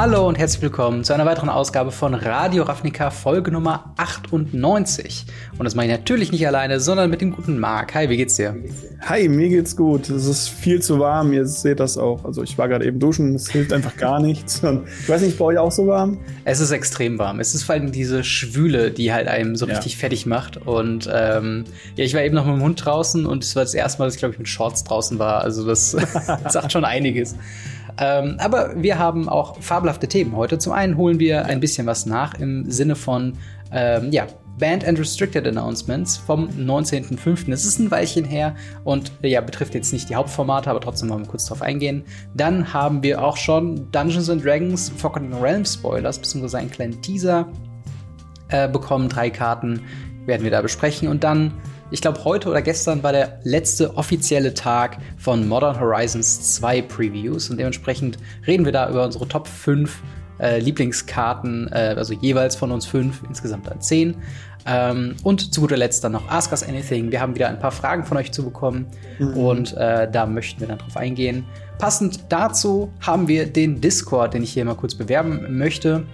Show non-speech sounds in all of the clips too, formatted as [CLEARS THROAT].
Hallo und herzlich willkommen zu einer weiteren Ausgabe von Radio Ravnica Folge Nummer 98. Und das mache ich natürlich nicht alleine, sondern mit dem guten Marc. Hi, wie geht's dir? Hi, mir geht's gut. Es ist viel zu warm, ihr seht das auch. Also ich war gerade eben duschen, es hilft einfach gar nichts. Und ich weiß nicht, bei euch auch so warm? Es ist extrem warm. Es ist vor allem diese Schwüle, die halt einem so richtig ja. fertig macht. Und ähm, ja, ich war eben noch mit dem Hund draußen und es war das erste Mal, dass ich glaube ich mit Shorts draußen war. Also das [LAUGHS] sagt schon einiges. Ähm, aber wir haben auch fabelhafte Themen heute. Zum einen holen wir ein bisschen was nach im Sinne von ähm, ja, Band and Restricted Announcements vom 19.05. Es ist ein Weilchen her und ja, betrifft jetzt nicht die Hauptformate, aber trotzdem wollen wir kurz drauf eingehen. Dann haben wir auch schon Dungeons and Dragons Forgotten Realms Spoilers, beziehungsweise einen kleinen Teaser äh, bekommen. Drei Karten werden wir da besprechen und dann ich glaube, heute oder gestern war der letzte offizielle Tag von Modern Horizons 2 Previews und dementsprechend reden wir da über unsere Top 5 äh, Lieblingskarten, äh, also jeweils von uns 5, insgesamt dann 10. Ähm, und zu guter Letzt dann noch Ask Us Anything. Wir haben wieder ein paar Fragen von euch zu bekommen mhm. und äh, da möchten wir dann drauf eingehen. Passend dazu haben wir den Discord, den ich hier mal kurz bewerben möchte.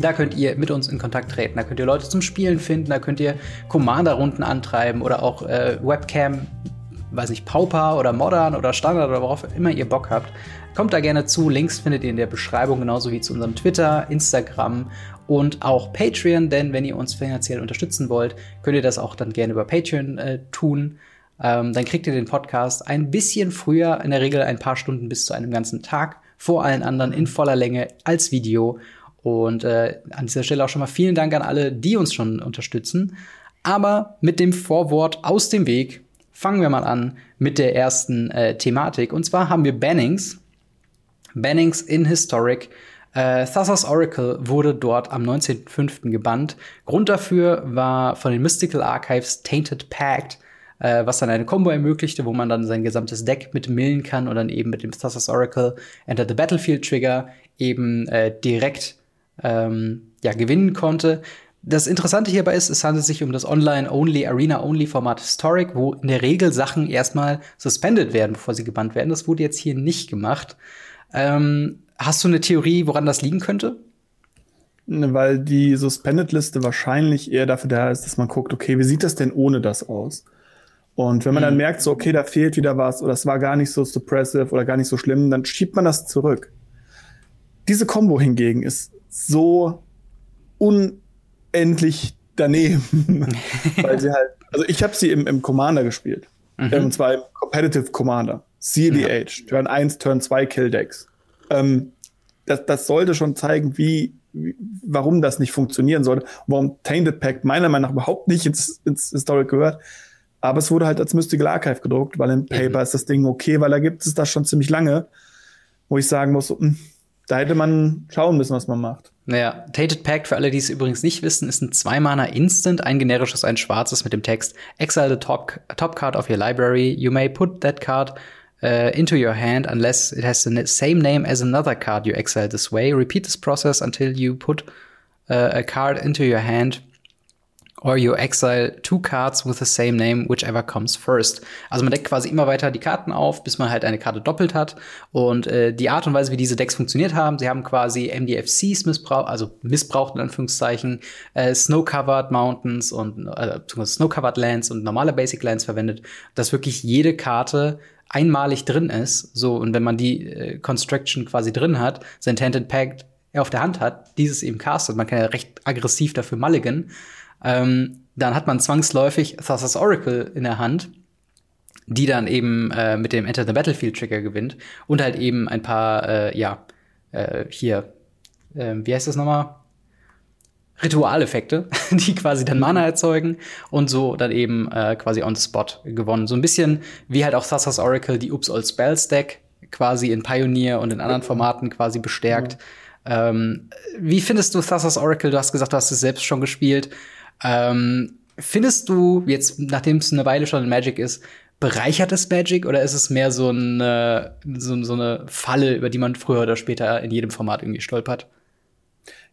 Da könnt ihr mit uns in Kontakt treten. Da könnt ihr Leute zum Spielen finden. Da könnt ihr Commander-Runden antreiben oder auch äh, Webcam, weiß nicht, Pauper oder Modern oder Standard oder worauf immer ihr Bock habt. Kommt da gerne zu. Links findet ihr in der Beschreibung, genauso wie zu unserem Twitter, Instagram und auch Patreon. Denn wenn ihr uns finanziell unterstützen wollt, könnt ihr das auch dann gerne über Patreon äh, tun. Ähm, dann kriegt ihr den Podcast ein bisschen früher, in der Regel ein paar Stunden bis zu einem ganzen Tag vor allen anderen in voller Länge als Video. Und äh, an dieser Stelle auch schon mal vielen Dank an alle, die uns schon unterstützen. Aber mit dem Vorwort aus dem Weg fangen wir mal an mit der ersten äh, Thematik. Und zwar haben wir Bannings. Bannings in Historic. Äh, Thassa's Oracle wurde dort am 19.05. gebannt. Grund dafür war von den Mystical Archives Tainted Pact, äh, was dann eine Combo ermöglichte, wo man dann sein gesamtes Deck mit millen kann und dann eben mit dem Thassa's Oracle Enter the Battlefield Trigger eben äh, direkt ähm, ja, gewinnen konnte. Das Interessante hierbei ist, es handelt sich um das Online-Only, Arena-Only-Format Historic, wo in der Regel Sachen erstmal suspended werden, bevor sie gebannt werden. Das wurde jetzt hier nicht gemacht. Ähm, hast du eine Theorie, woran das liegen könnte? Ne, weil die Suspended-Liste wahrscheinlich eher dafür da ist, dass man guckt, okay, wie sieht das denn ohne das aus? Und wenn man dann mhm. merkt, so, okay, da fehlt wieder was oder es war gar nicht so suppressive oder gar nicht so schlimm, dann schiebt man das zurück. Diese Combo hingegen ist so unendlich daneben, [LAUGHS] weil sie halt, also ich habe sie im, im Commander gespielt, mhm. ähm, und zwar im Competitive Commander, CDH, ja. Turn 1, Turn 2 Kill Decks. Ähm, das, das sollte schon zeigen, wie, wie, warum das nicht funktionieren sollte, warum Tainted Pact meiner Meinung nach überhaupt nicht ins, ins Historic gehört. Aber es wurde halt als Mystical Archive gedruckt, weil im Paper mhm. ist das Ding okay, weil da gibt es das schon ziemlich lange, wo ich sagen muss, so, mh, hm, da hätte man schauen müssen, was man macht. Naja, Tainted Pact, für alle, die es übrigens nicht wissen, ist ein Zwei-Mana Instant, ein generisches, ein schwarzes mit dem Text Exile the top, top card of your library. You may put that card uh, into your hand unless it has the same name as another card you exile this way. Repeat this process until you put uh, a card into your hand Or you exile two cards with the same name, whichever comes first. Also man deckt quasi immer weiter die Karten auf, bis man halt eine Karte doppelt hat. Und äh, die Art und Weise, wie diese Decks funktioniert haben, sie haben quasi MDFCs missbraucht, also missbraucht in Anführungszeichen, äh, Snow-Covered Mountains und äh, Snow-Covered Lands und normale Basic Lands verwendet, dass wirklich jede Karte einmalig drin ist. So, und wenn man die äh, Construction quasi drin hat, sein Tented Pact auf der Hand hat, dieses eben castet. Man kann ja recht aggressiv dafür mulligan ähm, dann hat man zwangsläufig Thassa's Oracle in der Hand, die dann eben äh, mit dem Enter the Battlefield Trigger gewinnt und halt eben ein paar, äh, ja, äh, hier, äh, wie heißt das nochmal? Ritualeffekte, [LAUGHS] die quasi dann Mana erzeugen und so dann eben äh, quasi on the spot gewonnen. So ein bisschen wie halt auch Thassa's Oracle die Oops All Spells Deck quasi in Pioneer und in anderen Formaten quasi bestärkt. Mhm. Ähm, wie findest du Thassa's Oracle? Du hast gesagt, du hast es selbst schon gespielt. Ähm, findest du jetzt, nachdem es eine Weile schon in Magic ist, bereichert es Magic oder ist es mehr so eine, so, so eine Falle, über die man früher oder später in jedem Format irgendwie stolpert?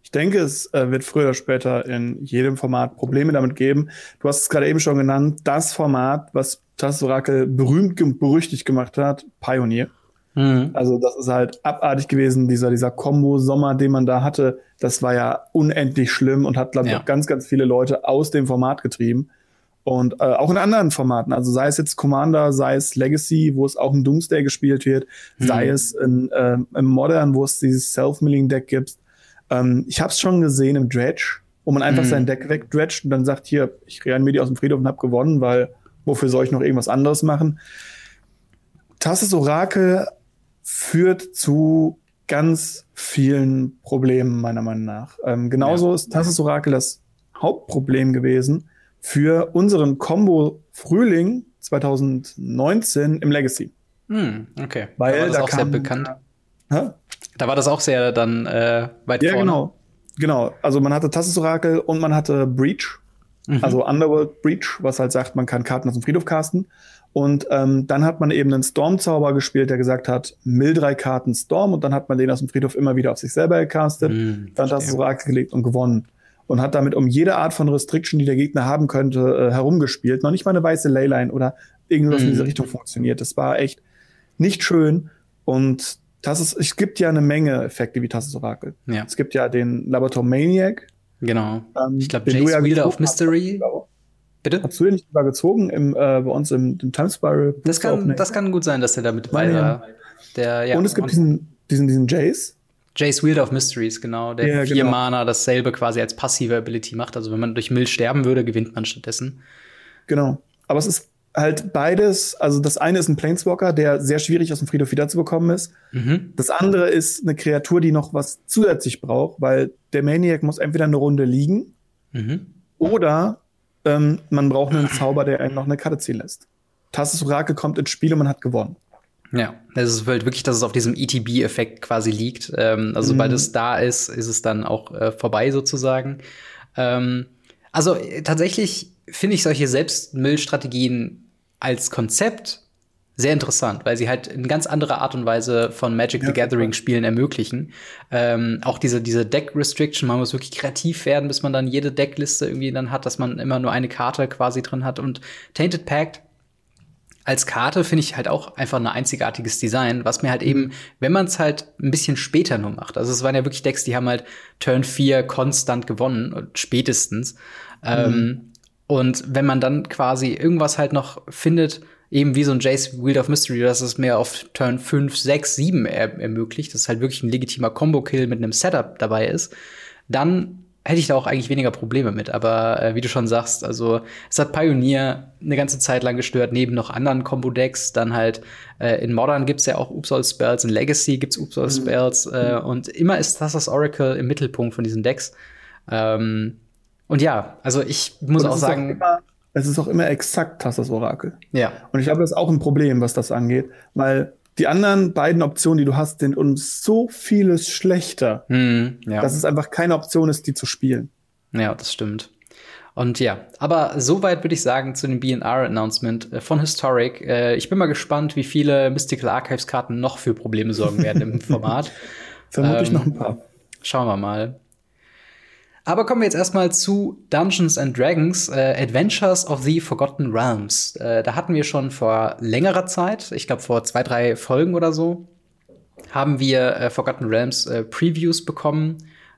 Ich denke, es äh, wird früher oder später in jedem Format Probleme damit geben. Du hast es gerade eben schon genannt, das Format, was das Orakel berühmt berüchtigt gemacht hat, Pioneer. Mhm. Also das ist halt abartig gewesen, dieser, dieser Combo-Sommer, den man da hatte. Das war ja unendlich schlimm und hat, glaube ich, ja. auch ganz, ganz viele Leute aus dem Format getrieben. Und äh, auch in anderen Formaten, also sei es jetzt Commander, sei es Legacy, wo es auch ein Doomsday gespielt wird, mhm. sei es in, äh, im Modern, wo es dieses Self-Milling-Deck gibt. Ähm, ich habe es schon gesehen im Dredge, wo man einfach mhm. sein Deck wegdredgt und dann sagt, hier, ich reanimiere die aus dem Friedhof und habe gewonnen, weil wofür soll ich noch irgendwas anderes machen? Tasses Orakel führt zu ganz vielen Problemen, meiner Meinung nach. Ähm, genauso ja. ist Tasses Orakel das Hauptproblem gewesen, für unseren Combo Frühling 2019 im Legacy. Hm, okay. Weil da war das da auch kam, sehr bekannt. Äh, da war das auch sehr dann äh, weit ja, vorne. genau. Genau. Also man hatte Tassis Orakel und man hatte Breach. Mhm. Also Underworld Breach, was halt sagt, man kann Karten aus dem Friedhof casten. Und ähm, dann hat man eben einen Storm-Zauber gespielt, der gesagt hat, mill drei Karten Storm und dann hat man den aus dem Friedhof immer wieder auf sich selber gecastet, mhm, dann das Orakel gelegt und gewonnen und hat damit um jede Art von Restriction, die der Gegner haben könnte, äh, herumgespielt. Noch nicht mal eine weiße Leyline oder irgendwas mhm. in diese Richtung funktioniert. Das war echt nicht schön. Und das ist, es gibt ja eine Menge Effekte wie Tasses Orakel. Ja. Es gibt ja den Laborator Maniac. Genau. Ähm, ich glaube, Jace ja Wielder of Mystery. Hast, Bitte? Hast du den nicht übergezogen im, äh, bei uns im, im Time Spiral? Das kann, das kann gut sein, dass er da mit dabei war. Der, ja, und es gibt diesen, diesen, diesen Jace. Jace Wielder of Mysteries, genau, der ja, vier genau. Mana dasselbe quasi als passive Ability macht. Also wenn man durch Mill sterben würde, gewinnt man stattdessen. Genau. Aber es ist halt beides, also das eine ist ein Planeswalker, der sehr schwierig aus dem Friedhof wiederzubekommen ist. Mhm. Das andere ist eine Kreatur, die noch was zusätzlich braucht, weil der Maniac muss entweder eine Runde liegen mhm. oder ähm, man braucht einen Zauber, der einen noch eine Karte ziehen lässt. Tasses Orakel kommt ins Spiel und man hat gewonnen. Ja, es ist halt wirklich, dass es auf diesem ETB-Effekt quasi liegt. Ähm, also, mhm. sobald es da ist, ist es dann auch äh, vorbei sozusagen. Ähm, also, äh, tatsächlich finde ich solche Selbstmüllstrategien als Konzept sehr interessant, weil sie halt in ganz anderer Art und Weise von Magic ja, the Gathering Spielen ermöglichen. Ähm, auch diese, diese Deck Restriction, man muss wirklich kreativ werden, bis man dann jede Deckliste irgendwie dann hat, dass man immer nur eine Karte quasi drin hat. Und Tainted Pact als Karte finde ich halt auch einfach ein einzigartiges Design, was mir halt mhm. eben, wenn man es halt ein bisschen später nur macht. Also es waren ja wirklich Decks, die haben halt Turn 4 konstant gewonnen, spätestens. Mhm. Ähm, und wenn man dann quasi irgendwas halt noch findet, eben wie so ein Jace Wield of Mystery, dass es mehr auf Turn 5, 6, 7 er ermöglicht, dass es halt wirklich ein legitimer Combo-Kill mit einem Setup dabei ist, dann hätte ich da auch eigentlich weniger Probleme mit. Aber äh, wie du schon sagst, also es hat Pioneer eine ganze Zeit lang gestört, neben noch anderen Combo-Decks. Dann halt äh, in Modern gibt's ja auch Upsal Spells, in Legacy gibt's Upsal Spells. Mhm. Äh, und immer ist das das Oracle im Mittelpunkt von diesen Decks. Ähm, und ja, also ich muss auch sagen. Es ist auch immer exakt das Orakel. Ja. Und ich glaube, das auch ein Problem, was das angeht, weil die anderen beiden Optionen, die du hast, sind um so vieles schlechter, hm, ja. dass es einfach keine Option ist, die zu spielen. Ja, das stimmt. Und ja, aber soweit würde ich sagen zu dem BNR-Announcement äh, von Historic. Äh, ich bin mal gespannt, wie viele Mystical Archives-Karten noch für Probleme sorgen werden im [LAUGHS] Format. Vermutlich ähm, noch ein paar. Schauen wir mal. Aber kommen wir jetzt erstmal zu Dungeons and Dragons, äh, Adventures of the Forgotten Realms. Äh, da hatten wir schon vor längerer Zeit, ich glaube vor zwei, drei Folgen oder so, haben wir äh, Forgotten Realms äh, Previews bekommen.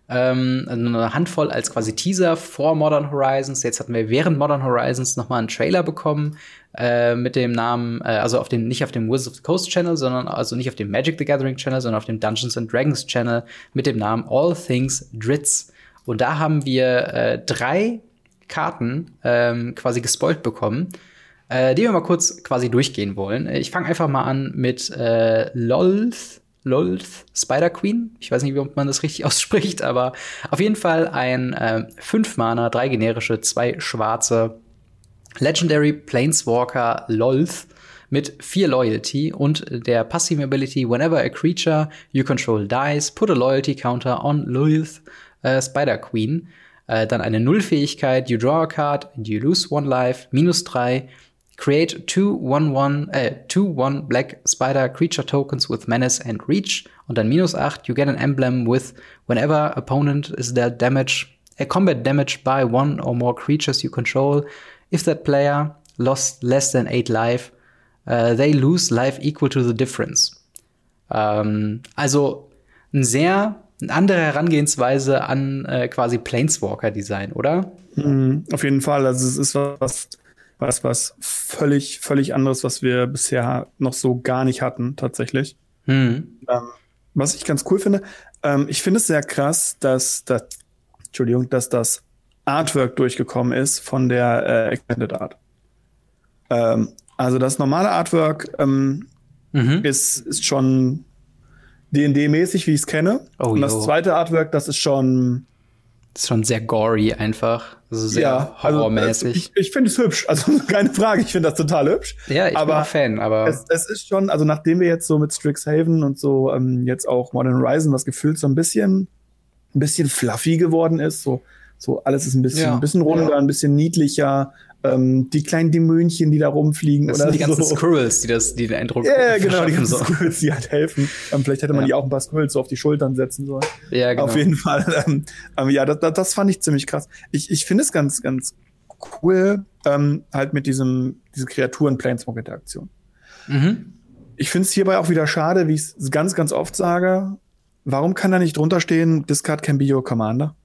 Ähm, eine Handvoll als quasi Teaser vor Modern Horizons. Jetzt hatten wir während Modern Horizons noch mal einen Trailer bekommen äh, mit dem Namen, äh, also auf dem nicht auf dem Wizards of the Coast Channel, sondern also nicht auf dem Magic the Gathering Channel, sondern auf dem Dungeons and Dragons Channel mit dem Namen All Things Dritz. Und da haben wir äh, drei Karten ähm, quasi gespoilt bekommen, äh, die wir mal kurz quasi durchgehen wollen. Ich fange einfach mal an mit äh, Lolth, Lolth Spider Queen. Ich weiß nicht, wie man das richtig [LAUGHS] ausspricht, aber auf jeden Fall ein äh, 5 Mana, drei generische, zwei schwarze Legendary Planeswalker Lolth mit 4 Loyalty und der passive Ability Whenever a creature you control dies, put a Loyalty Counter on Lolth äh, Spider Queen. Äh, dann eine Nullfähigkeit, you draw a card and you lose one life, minus drei. Create two one one, äh, two one black spider creature tokens with menace and reach. Und dann minus acht, you get an emblem with whenever opponent is dealt damage, a combat damage by one or more creatures you control. If that player lost less than eight life, uh, they lose life equal to the difference. Ähm, also ein sehr eine andere Herangehensweise an äh, quasi Planeswalker-Design, oder? Mhm, auf jeden Fall. Also es ist was, was, was völlig, völlig anderes, was wir bisher noch so gar nicht hatten, tatsächlich. Mhm. Ähm, was ich ganz cool finde, ähm, ich finde es sehr krass, dass das, Entschuldigung, dass das Artwork durchgekommen ist von der äh, Extended Art. Ähm, also das normale Artwork ähm, mhm. ist, ist schon D&D-mäßig, wie ich es kenne. Oh, Und das yo. zweite Artwork, das ist schon das ist schon sehr gory einfach. Also sehr ja, also, horrormäßig. Also, ich, ich finde es hübsch. Also [LAUGHS] keine Frage, ich finde das total hübsch. Ja, ich aber bin auch Fan, aber. Es, es, ist schon, also nachdem wir jetzt so mit Strixhaven und so ähm, jetzt auch Modern Horizon, was gefühlt so ein bisschen, ein bisschen fluffy geworden ist, so, so alles ist ein bisschen, ja. ein bisschen runder, ja. ein bisschen niedlicher, ähm, die kleinen Dämönchen, die da rumfliegen. Das oder sind die ganzen so. Squirrels, die das, die den Eindruck Ja, yeah, genau, die ganzen so. Squirrels, die halt helfen. Ähm, vielleicht hätte man ja. die auch ein paar Squirrels so auf die Schultern setzen sollen. Ja, genau. Auf jeden Fall. Ähm, ähm, ja, das, das fand ich ziemlich krass. Ich, ich finde es ganz, ganz cool, ähm, halt mit diesem, diese Kreaturen-Planeswalk-Interaktion. Mhm. Ich finde es hierbei auch wieder schade, wie ich es ganz, ganz oft sage. Warum kann da nicht drunter stehen, Discard can be your commander?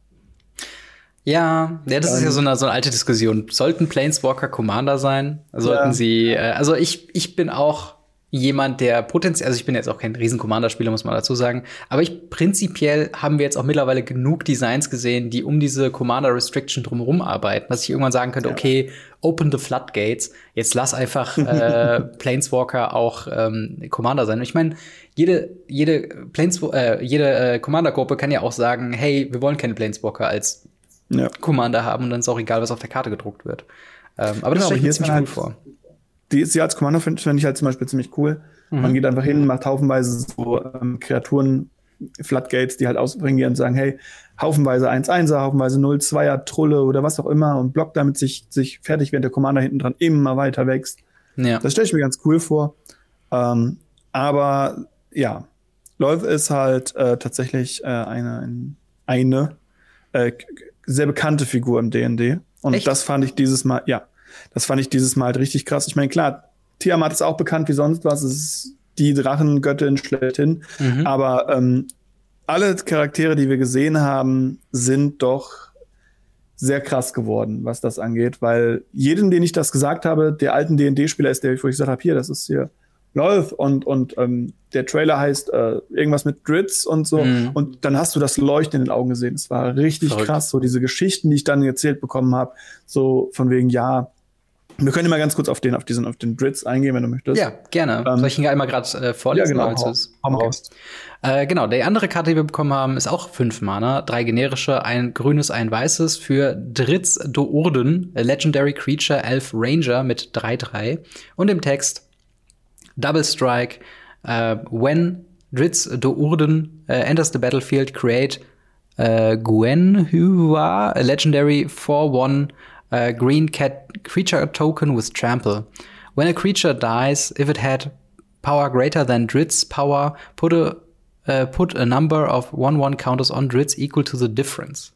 Ja, ja, das ist ja so eine, so eine alte Diskussion. Sollten Planeswalker Commander sein? Sollten ja. sie, äh, also ich, ich bin auch jemand, der potenziell, also ich bin jetzt auch kein riesen Commander-Spieler, muss man dazu sagen, aber ich prinzipiell haben wir jetzt auch mittlerweile genug Designs gesehen, die um diese Commander-Restriction drumherum arbeiten, dass ich irgendwann sagen könnte, ja. okay, open the floodgates, jetzt lass einfach äh, [LAUGHS] Planeswalker auch ähm, Commander sein. Und ich meine, jede, jede, Planesw äh, jede äh, Commander-Gruppe kann ja auch sagen, hey, wir wollen keine Planeswalker als ja. Commander haben und dann ist auch egal, was auf der Karte gedruckt wird. Ähm, aber das genau, stelle ich mir ziemlich cool halt, vor. Die, sie als Commander finde find ich halt zum Beispiel ziemlich cool. Mhm. Man geht einfach hin, macht haufenweise so ähm, Kreaturen, Floodgates, die halt ausbringen, die und sagen, hey, haufenweise 1-1er, haufenweise 0-2er, Trulle oder was auch immer und blockt damit sich, sich fertig, während der Commander hinten dran immer weiter wächst. Ja. Das stelle ich mir ganz cool vor. Ähm, aber ja, Läufe ist halt äh, tatsächlich äh, eine, eine äh, sehr bekannte Figur im D&D. Und Echt? das fand ich dieses Mal, ja, das fand ich dieses Mal halt richtig krass. Ich meine, klar, Tiamat ist auch bekannt wie sonst was. Es ist die Drachengöttin schlechthin. Mhm. Aber ähm, alle Charaktere, die wir gesehen haben, sind doch sehr krass geworden, was das angeht, weil jedem, den ich das gesagt habe, der alten D&D-Spieler ist der, wo ich gesagt habe, hier, das ist hier läuft und, und ähm, der Trailer heißt äh, irgendwas mit Grits und so. Mhm. Und dann hast du das Leuchten in den Augen gesehen. Es war richtig Verrückt. krass, so diese Geschichten, die ich dann erzählt bekommen habe, so von wegen, ja, wir können mal ganz kurz auf den, auf diesen, auf den Dritz eingehen, wenn du möchtest. Ja, gerne. Ähm, Soll ich ihn einmal gerade äh, vorlesen? Ja, genau. Hau okay. Äh, genau, die andere Karte, die wir bekommen haben, ist auch fünf Mana. Drei generische, ein grünes, ein weißes für Dritz Dourden, Legendary Creature, Elf Ranger mit 3-3. Und im Text Double Strike. Uh, when Dritz Do'Urden uh, enters the battlefield, create uh, Gwen Hua, a legendary 4-1 uh, green cat creature token with trample. When a creature dies, if it had power greater than Dritz's power, put a uh, put a number of 1-1 counters on Dritz equal to the difference.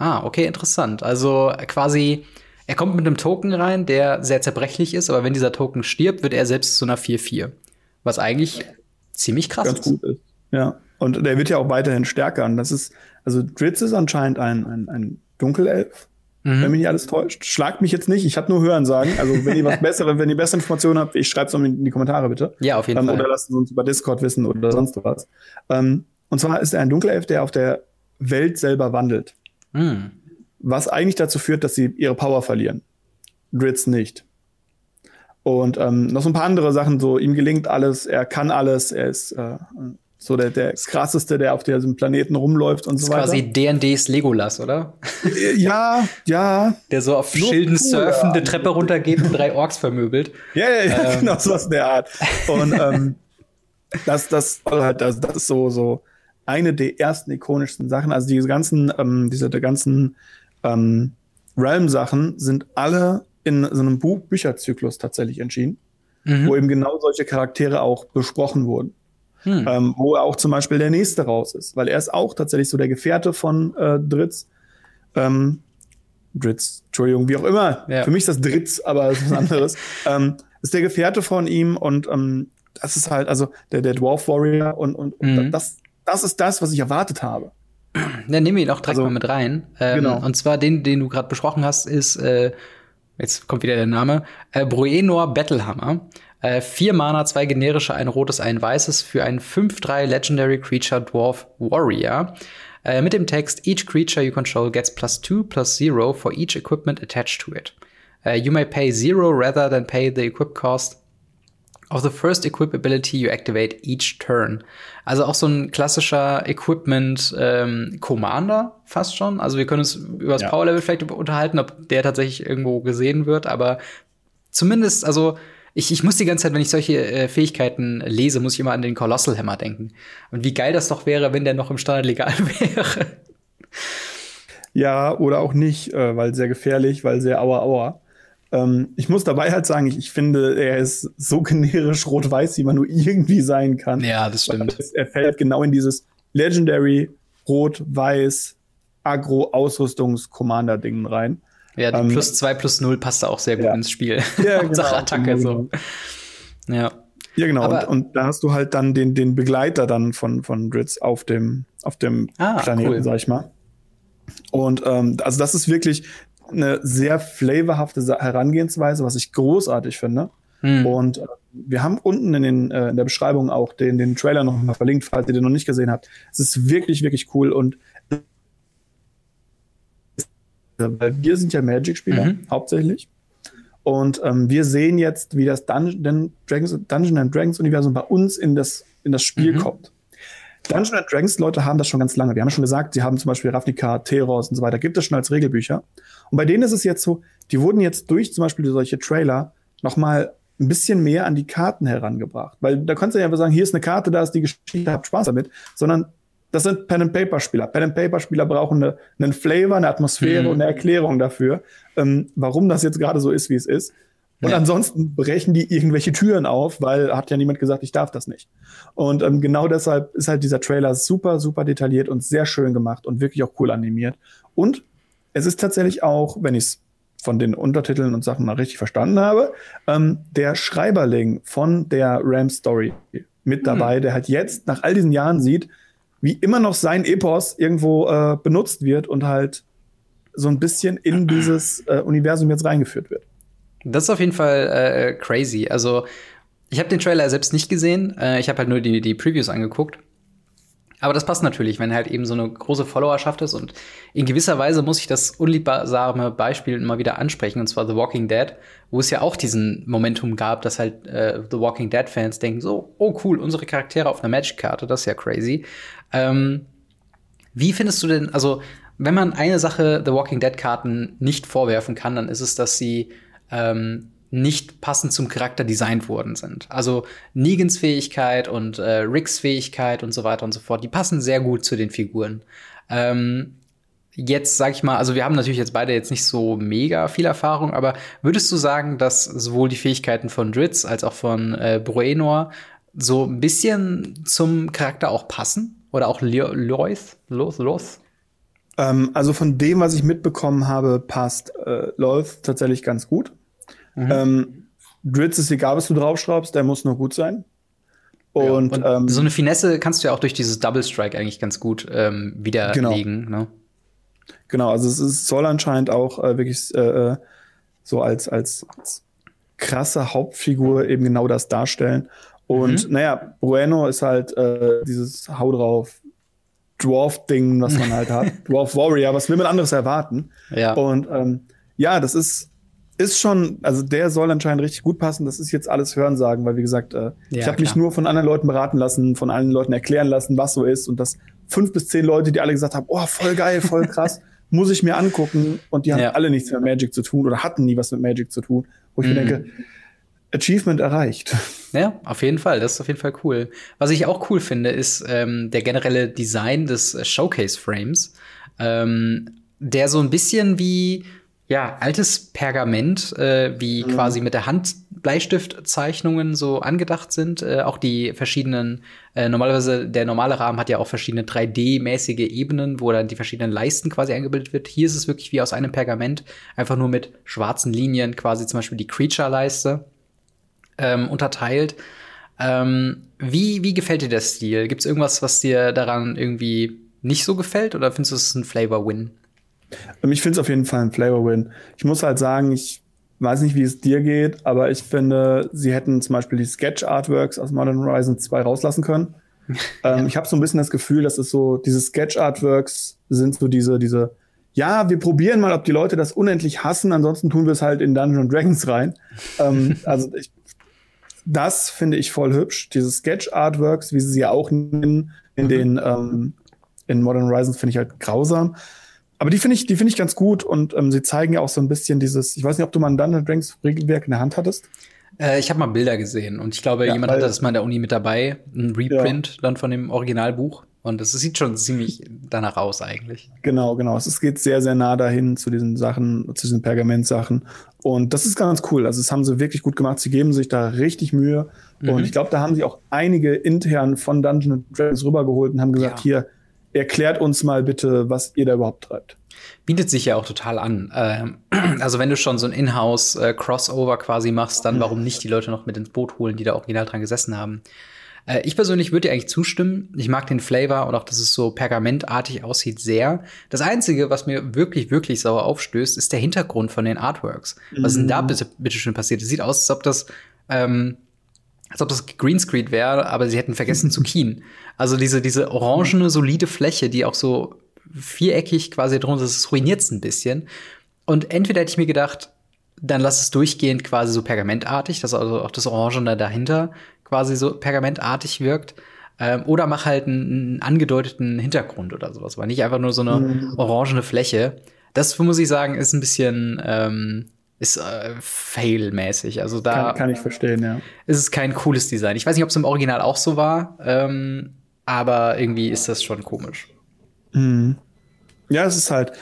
Ah, okay, interessant. Also quasi er kommt mit einem Token rein, der sehr zerbrechlich ist, aber wenn dieser Token stirbt, wird er selbst zu einer 4-4. Was eigentlich ziemlich krass Ganz ist. Gut ist. Ja. Und der wird ja auch weiterhin stärker. Und das ist, also Dritz ist anscheinend ein, ein, ein Dunkelelf. Mhm. Wenn mich nicht alles täuscht. Schlagt mich jetzt nicht, ich habe nur Hören sagen. Also wenn ihr was [LAUGHS] Besseres, wenn ihr bessere Informationen habt, ich schreibe es in die Kommentare bitte. Ja, auf jeden ähm, Fall. Oder lasst es uns über Discord wissen oder sonst was. Ähm, und zwar ist er ein Dunkelelf, der auf der Welt selber wandelt. Mhm was eigentlich dazu führt, dass sie ihre Power verlieren. Dritz nicht. Und ähm, noch so ein paar andere Sachen, so ihm gelingt alles, er kann alles, er ist äh, so der, der krasseste, der auf diesem Planeten rumläuft und so weiter. Quasi D&D's Legolas, oder? Äh, ja, ja. Der so auf Schilden surfende Treppe runtergeht und drei Orks vermöbelt. Ja, ja, ja, ähm. genau, sowas in der Art. Und ähm, das, das, halt, das, das ist so, so eine der ersten ikonischsten Sachen. Also diese ganzen, ähm, diese der ganzen ähm, Realm-Sachen sind alle in so einem Buch Bücherzyklus tatsächlich entschieden, mhm. wo eben genau solche Charaktere auch besprochen wurden. Hm. Ähm, wo auch zum Beispiel der nächste raus ist, weil er ist auch tatsächlich so der Gefährte von äh, Dritz. Ähm, Dritz, Entschuldigung, wie auch immer. Ja. Für mich ist das Dritz, aber es ist was anderes. [LAUGHS] ähm, ist der Gefährte von ihm und ähm, das ist halt, also der, der Dwarf Warrior und, und, mhm. das, das ist das, was ich erwartet habe. Dann nehmen wir ihn auch direkt also, mal mit rein. Ähm, genau. Und zwar den, den du gerade besprochen hast, ist, äh, jetzt kommt wieder der Name, äh, Bruenor Battlehammer. Äh, vier Mana, zwei generische, ein rotes, ein weißes für einen 5-3 Legendary Creature Dwarf Warrior. Äh, mit dem Text, each creature you control gets plus two plus zero for each equipment attached to it. Uh, you may pay zero rather than pay the equip cost of the first equip ability you activate each turn. Also auch so ein klassischer Equipment ähm, Commander fast schon. Also wir können uns über das ja. Power Level vielleicht unterhalten, ob der tatsächlich irgendwo gesehen wird, aber zumindest, also ich, ich muss die ganze Zeit, wenn ich solche äh, Fähigkeiten lese, muss ich immer an den Colossal Hammer denken. Und wie geil das doch wäre, wenn der noch im Standard legal [LAUGHS] wäre. Ja, oder auch nicht, äh, weil sehr gefährlich, weil sehr aua aua. Ähm, ich muss dabei halt sagen, ich, ich finde, er ist so generisch rot-weiß, wie man nur irgendwie sein kann. Ja, das stimmt. Er fällt genau in dieses Legendary rot-weiß Agro-Ausrüstungs-Commander-Ding rein. Ja, die ähm, plus 2 plus 0 passt da auch sehr gut ja. ins Spiel. [LAUGHS] Ja, genau. Attacke so. Ja. Ja, genau. Und, und, da hast du halt dann den, den Begleiter dann von, von Dritz auf dem, auf dem ah, Planeten, cool. sag ich mal. Und ähm, also das ist wirklich eine sehr flavorhafte Herangehensweise, was ich großartig finde. Hm. Und äh, wir haben unten in, den, äh, in der Beschreibung auch den, den Trailer noch mal verlinkt, falls ihr den noch nicht gesehen habt. Es ist wirklich, wirklich cool und weil wir sind ja Magic-Spieler mhm. hauptsächlich. Und ähm, wir sehen jetzt, wie das Dungeon Dragons, Dungeon and Dragons Universum bei uns in das, in das Spiel mhm. kommt. Dungeon and Dragons Leute haben das schon ganz lange. Wir haben schon gesagt, sie haben zum Beispiel Ravnica, Teros und so weiter, gibt es schon als Regelbücher. Und bei denen ist es jetzt so, die wurden jetzt durch zum Beispiel solche Trailer noch mal ein bisschen mehr an die Karten herangebracht. Weil da kannst du ja einfach sagen, hier ist eine Karte, da ist die Geschichte, habt Spaß damit. Sondern das sind Pen-and-Paper-Spieler. Pen-and-Paper-Spieler brauchen eine, einen Flavor, eine Atmosphäre mhm. und eine Erklärung dafür, ähm, warum das jetzt gerade so ist, wie es ist. Und ja. ansonsten brechen die irgendwelche Türen auf, weil hat ja niemand gesagt, ich darf das nicht. Und ähm, genau deshalb ist halt dieser Trailer super, super detailliert und sehr schön gemacht und wirklich auch cool animiert. Und es ist tatsächlich auch, wenn ich es von den Untertiteln und Sachen mal richtig verstanden habe, ähm, der Schreiberling von der Ram Story mit hm. dabei, mhm. der halt jetzt nach all diesen Jahren sieht, wie immer noch sein Epos irgendwo äh, benutzt wird und halt so ein bisschen in [CLEARS THROAT] dieses äh, Universum jetzt reingeführt wird. Das ist auf jeden Fall äh, crazy. Also ich habe den Trailer selbst nicht gesehen. Äh, ich habe halt nur die, die Previews angeguckt. Aber das passt natürlich, wenn halt eben so eine große Followerschaft ist. Und in gewisser Weise muss ich das unliebbare Beispiel immer wieder ansprechen, und zwar The Walking Dead, wo es ja auch diesen Momentum gab, dass halt äh, The Walking Dead-Fans denken, so, oh cool, unsere Charaktere auf einer Magic-Karte, das ist ja crazy. Ähm, wie findest du denn, also wenn man eine Sache The Walking Dead-Karten nicht vorwerfen kann, dann ist es, dass sie ähm, nicht passend zum Charakter designt worden sind. Also Negans Fähigkeit und äh, Ricks Fähigkeit und so weiter und so fort, die passen sehr gut zu den Figuren. Ähm, jetzt sag ich mal, also wir haben natürlich jetzt beide jetzt nicht so mega viel Erfahrung, aber würdest du sagen, dass sowohl die Fähigkeiten von Dritz als auch von äh, Bruenor so ein bisschen zum Charakter auch passen? Oder auch? Los, los? Ähm, also von dem, was ich mitbekommen habe, passt äh, Lois tatsächlich ganz gut. Mhm. Ähm, Dritz ist egal, was du draufschraubst, der muss nur gut sein. Und, ja, und ähm, so eine Finesse kannst du ja auch durch dieses Double Strike eigentlich ganz gut ähm, widerlegen. Genau. Ne? genau, also es, ist, soll anscheinend auch äh, wirklich äh, äh, so als, als, als krasse Hauptfigur eben genau das darstellen. Und mhm. naja, Bueno ist halt äh, dieses Hau drauf Dwarf-Ding, was man halt hat. [LAUGHS] Dwarf Warrior, was will man anderes erwarten? Ja. Und ähm, ja, das ist ist schon, also der soll anscheinend richtig gut passen. Das ist jetzt alles Hörensagen, weil wie gesagt, äh, ja, ich habe mich nur von anderen Leuten beraten lassen, von allen Leuten erklären lassen, was so ist und dass fünf bis zehn Leute, die alle gesagt haben, oh, voll geil, voll krass, [LAUGHS] muss ich mir angucken und die haben ja. alle nichts mit Magic zu tun oder hatten nie was mit Magic zu tun, wo ich mhm. mir denke, Achievement erreicht. Ja, auf jeden Fall. Das ist auf jeden Fall cool. Was ich auch cool finde, ist ähm, der generelle Design des Showcase-Frames, ähm, der so ein bisschen wie ja, altes Pergament, äh, wie mhm. quasi mit der Hand Bleistiftzeichnungen so angedacht sind. Äh, auch die verschiedenen, äh, normalerweise der normale Rahmen hat ja auch verschiedene 3D-mäßige Ebenen, wo dann die verschiedenen Leisten quasi eingebildet wird. Hier ist es wirklich wie aus einem Pergament, einfach nur mit schwarzen Linien, quasi zum Beispiel die Creature-Leiste ähm, unterteilt. Ähm, wie, wie gefällt dir der Stil? Gibt es irgendwas, was dir daran irgendwie nicht so gefällt oder findest du es ein Flavor-Win? Ich finde es auf jeden Fall ein Flavor-Win. Ich muss halt sagen, ich weiß nicht, wie es dir geht, aber ich finde, sie hätten zum Beispiel die Sketch-Artworks aus Modern Horizon 2 rauslassen können. [LAUGHS] ähm, ich habe so ein bisschen das Gefühl, dass es so, diese Sketch-Artworks sind so diese, diese, ja, wir probieren mal, ob die Leute das unendlich hassen, ansonsten tun wir es halt in Dungeons Dragons rein. ähm, [LAUGHS] also ich, das finde ich voll hübsch. Diese Sketch-Artworks, wie sie sie ja auch nennen, in mhm. den ähm, in Modern Horizons finde ich halt grausam. Aber die finde ich, die finde ich ganz gut und ähm, sie zeigen ja auch so ein bisschen dieses, ich weiß nicht, ob du mal ein Dungeons Dragons Regelwerk in der Hand hattest. Äh, ich habe mal Bilder gesehen und ich glaube, ja, jemand hatte das mal in der Uni mit dabei, ein Reprint ja. dann von dem Originalbuch. Und es sieht schon ziemlich danach aus eigentlich. Genau, genau. Es geht sehr, sehr nah dahin zu diesen Sachen, zu diesen Pergamentsachen. Und das ist ganz cool. Also, das haben sie wirklich gut gemacht. Sie geben sich da richtig Mühe. Mhm. Und ich glaube, da haben sie auch einige intern von Dungeons Dragons rübergeholt und haben gesagt, ja. hier, erklärt uns mal bitte, was ihr da überhaupt treibt. Bietet sich ja auch total an. Ähm, [CLEARS THROAT] also wenn du schon so ein Inhouse-Crossover quasi machst, dann warum nicht die Leute noch mit ins Boot holen, die da original dran gesessen haben. Äh, ich persönlich würde dir eigentlich zustimmen. Ich mag den Flavor und auch, dass es so pergamentartig aussieht, sehr. Das Einzige, was mir wirklich, wirklich sauer aufstößt, ist der Hintergrund von den Artworks. Was ist denn da mhm. bitte, bitte schön passiert? Es sieht aus, als ob das ähm, als ob das Greenscreen wäre, aber sie hätten vergessen zu [LAUGHS] keen. Also diese, diese orangene, solide Fläche, die auch so viereckig quasi drunter ist, ruiniert ein bisschen. Und entweder hätte ich mir gedacht, dann lass es durchgehend quasi so pergamentartig, dass also auch das Orangene dahinter quasi so pergamentartig wirkt. Ähm, oder mach halt einen, einen, angedeuteten Hintergrund oder sowas, weil nicht einfach nur so eine mhm. orangene Fläche. Das muss ich sagen, ist ein bisschen ähm, ist äh, fail-mäßig. Also da kann, kann, ich verstehen, ja. Ist es kein cooles Design. Ich weiß nicht, ob es im Original auch so war, ähm, aber irgendwie ist das schon komisch. Mhm. Ja, es ist halt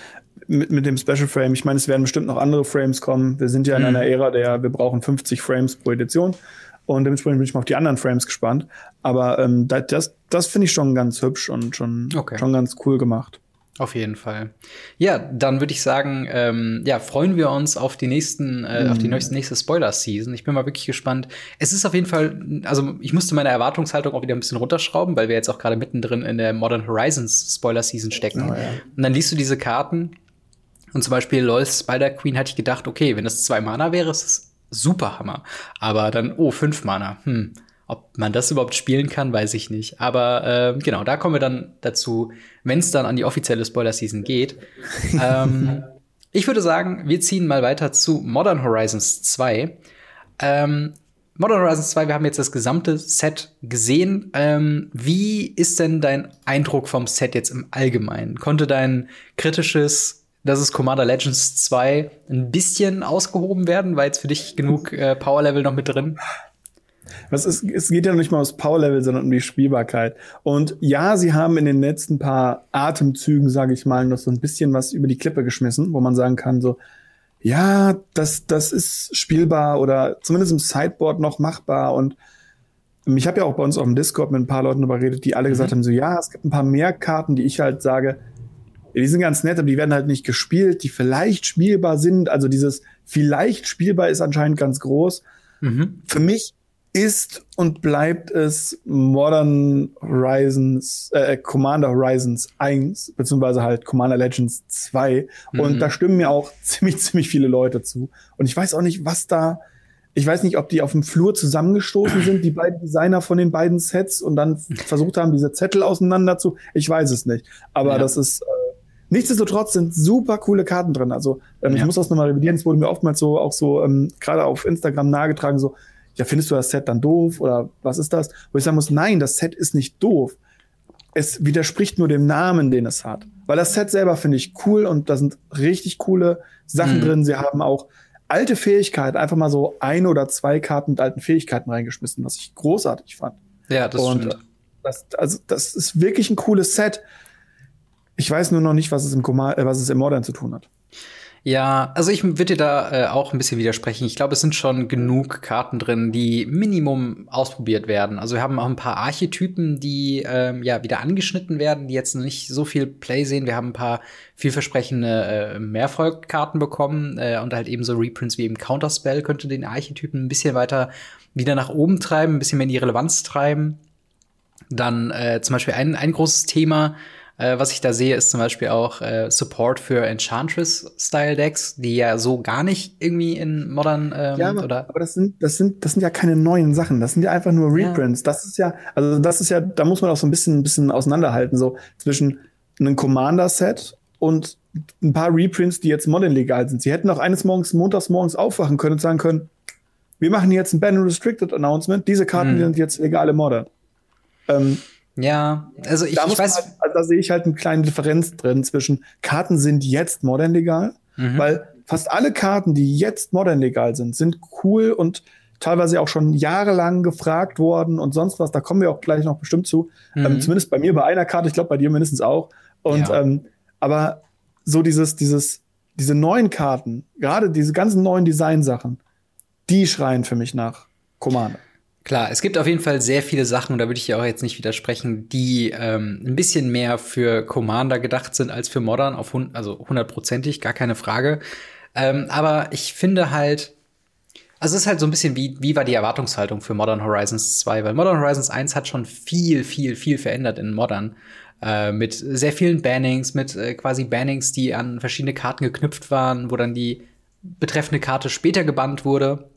mit, mit dem Special Frame. Ich meine, es werden bestimmt noch andere Frames kommen. Wir sind ja in mhm. einer Ära der, wir brauchen 50 Frames pro Edition. Und dementsprechend bin ich mal auf die anderen Frames gespannt. Aber ähm, das, das finde ich schon ganz hübsch und schon, okay. schon ganz cool gemacht. Auf jeden Fall. Ja, dann würde ich sagen, ähm, ja, freuen wir uns auf die nächsten, äh, mhm. auf die mhm. nächste, nächste Spoiler-Season. Ich bin mal wirklich gespannt. Es ist auf jeden Fall, also ich musste meine Erwartungshaltung auch wieder ein bisschen runterschrauben, weil wir jetzt auch gerade mittendrin in der Modern Horizons Spoiler-Season stecken. Oh, ja. Und dann liest du diese Karten und zum Beispiel LOL's Spider-Queen hatte ich gedacht, okay, wenn das zwei Mana wäre, ist das super Hammer. Aber dann, oh, fünf Mana. Hm. Ob man das überhaupt spielen kann, weiß ich nicht. Aber äh, genau, da kommen wir dann dazu, wenn es dann an die offizielle Spoiler-Season geht. [LAUGHS] ähm, ich würde sagen, wir ziehen mal weiter zu Modern Horizons 2. Ähm, Modern Horizons 2, wir haben jetzt das gesamte Set gesehen. Ähm, wie ist denn dein Eindruck vom Set jetzt im Allgemeinen? Konnte dein kritisches, das ist Commander Legends 2, ein bisschen ausgehoben werden? War jetzt für dich genug äh, Power Level noch mit drin? Was ist, es geht ja nicht mal ums Power-Level, sondern um die Spielbarkeit. Und ja, sie haben in den letzten paar Atemzügen, sage ich mal, noch so ein bisschen was über die Klippe geschmissen, wo man sagen kann, so, ja, das, das ist spielbar oder zumindest im Sideboard noch machbar. Und ich habe ja auch bei uns auf dem Discord mit ein paar Leuten darüber geredet, die alle mhm. gesagt haben, so, ja, es gibt ein paar mehr Karten, die ich halt sage, die sind ganz nett, aber die werden halt nicht gespielt, die vielleicht spielbar sind. Also dieses vielleicht spielbar ist anscheinend ganz groß. Mhm. Für mich ist und bleibt es Modern Horizons, äh, Commander Horizons 1, beziehungsweise halt Commander Legends 2. Mhm. Und da stimmen mir auch [LAUGHS] ziemlich, ziemlich viele Leute zu. Und ich weiß auch nicht, was da, ich weiß nicht, ob die auf dem Flur zusammengestoßen sind, die beiden Designer von den beiden Sets und dann versucht haben, diese Zettel auseinander zu, ich weiß es nicht. Aber ja. das ist, äh, Nichtsdestotrotz sind super coole Karten drin. Also ähm, ja. ich muss das nochmal revidieren. Es wurde mir oftmals so auch so ähm, gerade auf Instagram nahegetragen, so ja, findest du das Set dann doof oder was ist das? Wo ich sagen muss, nein, das Set ist nicht doof. Es widerspricht nur dem Namen, den es hat. Weil das Set selber finde ich cool und da sind richtig coole Sachen mhm. drin. Sie haben auch alte Fähigkeiten, einfach mal so ein oder zwei Karten mit alten Fähigkeiten reingeschmissen, was ich großartig fand. Ja, das und stimmt. Das, also, das ist wirklich ein cooles Set. Ich weiß nur noch nicht, was es im, Comar äh, was es im Modern zu tun hat. Ja, also ich würde dir da äh, auch ein bisschen widersprechen. Ich glaube, es sind schon genug Karten drin, die Minimum ausprobiert werden. Also wir haben auch ein paar Archetypen, die ähm, ja wieder angeschnitten werden, die jetzt nicht so viel Play sehen. Wir haben ein paar vielversprechende äh, Mehrfolgkarten bekommen äh, und halt eben so Reprints wie eben Counterspell könnte den Archetypen ein bisschen weiter wieder nach oben treiben, ein bisschen mehr in die Relevanz treiben. Dann äh, zum Beispiel ein, ein großes Thema, äh, was ich da sehe, ist zum Beispiel auch äh, Support für Enchantress-Style-Decks, die ja so gar nicht irgendwie in Modern ähm, ja, aber, oder. Aber das sind, das sind, das sind ja keine neuen Sachen. Das sind ja einfach nur Reprints. Ja. Das ist ja, also das ist ja, da muss man auch so ein bisschen, ein bisschen auseinanderhalten, so zwischen einem Commander-Set und ein paar Reprints, die jetzt modern legal sind. Sie hätten auch eines Morgens, montags morgens aufwachen können und sagen können, wir machen jetzt ein Ban Restricted Announcement, diese Karten mhm. sind jetzt legale Modern. Ähm, ja, also ich, ich weiß. Halt, also da sehe ich halt eine kleine Differenz drin zwischen Karten sind jetzt modern legal, mhm. weil fast alle Karten, die jetzt modern legal sind, sind cool und teilweise auch schon jahrelang gefragt worden und sonst was. Da kommen wir auch gleich noch bestimmt zu. Ähm, mhm. Ähm, zumindest bei mir bei einer Karte, ich glaube bei dir mindestens auch. Und ja. ähm, aber so dieses, dieses, diese neuen Karten, gerade diese ganzen neuen Designsachen, die schreien für mich nach Commander. Klar, es gibt auf jeden Fall sehr viele Sachen, und da würde ich ja auch jetzt nicht widersprechen, die ähm, ein bisschen mehr für Commander gedacht sind als für Modern, auf hun also hundertprozentig, gar keine Frage. Ähm, aber ich finde halt, also es ist halt so ein bisschen wie, wie war die Erwartungshaltung für Modern Horizons 2? Weil Modern Horizons 1 hat schon viel, viel, viel verändert in Modern. Äh, mit sehr vielen Bannings, mit äh, quasi Bannings, die an verschiedene Karten geknüpft waren, wo dann die betreffende Karte später gebannt wurde.